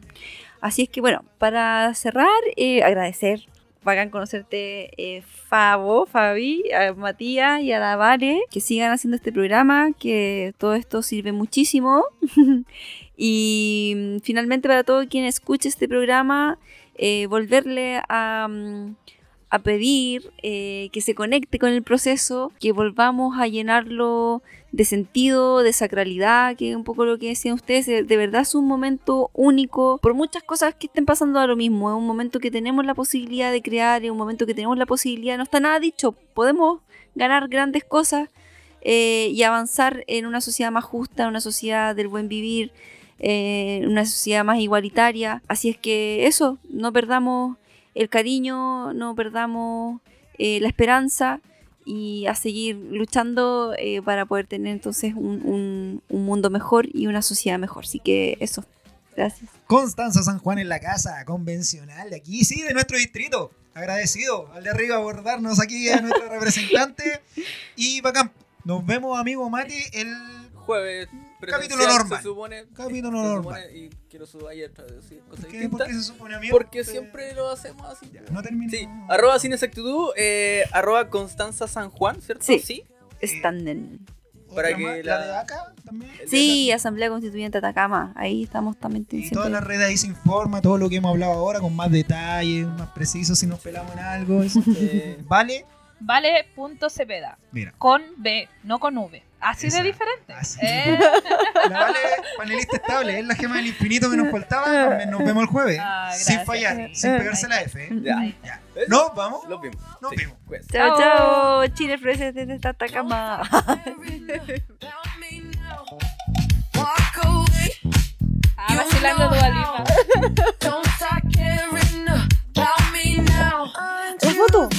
Así es que, bueno, para cerrar, eh, agradecer, bacán conocerte, eh, Fabo, Fabi, a Matías y a la Vale, que sigan haciendo este programa, que todo esto sirve muchísimo. y mm, finalmente para todo quien escuche este programa, eh, volverle a, mm, a pedir eh, que se conecte con el proceso, que volvamos a llenarlo de sentido, de sacralidad, que es un poco lo que decían ustedes. De, de verdad es un momento único, por muchas cosas que estén pasando a lo mismo. Es un momento que tenemos la posibilidad de crear, es un momento que tenemos la posibilidad, no está nada dicho, podemos ganar grandes cosas eh, y avanzar en una sociedad más justa, una sociedad del buen vivir, eh, una sociedad más igualitaria. Así es que eso, no perdamos el cariño, no perdamos eh, la esperanza y a seguir luchando eh, para poder tener entonces un, un- un mundo mejor y una sociedad mejor. Así que eso, gracias. Constanza San Juan en la casa, convencional de aquí, sí, de nuestro distrito. Agradecido al de arriba por darnos aquí a nuestro representante. Y bacán. Nos vemos, amigo Mati, el Jueves. Capítulo normal. Se supone. capítulo se normal. supone, y cosas ¿Por qué, por qué se supone, amigo? Porque Eh, siempre lo hacemos así. ya, no termino. Sí, arroba sin exactitud, eh, arroba Constanza San Juan, ¿cierto? Sí. Standen. Otra para que la- la de acá también. Sí, la- Asamblea Constituyente Atacama. Ahí estamos también Y siempre- todas las redes ahí se informa, todo lo que hemos hablado ahora, con más detalles, más preciso, si nos pelamos en algo. Eso. eh, ¿Vale? Vale.cepeda. Mira. Con B, no con V. Así Esa, de diferente. Así. Eh. La Vale, panelista estable, es la gema del infinito que nos faltaba. Nos vemos el jueves. Ah, sin fallar, eh. sin eh. pegarse la F. ¿eh? Ya. ya. Nos vamos. Nos vemos. Nos sí. vemos. Pues. Chao, chao. Chile Fresa desde Atacama. Ah, vacilando tu alipa. ¿Es foto?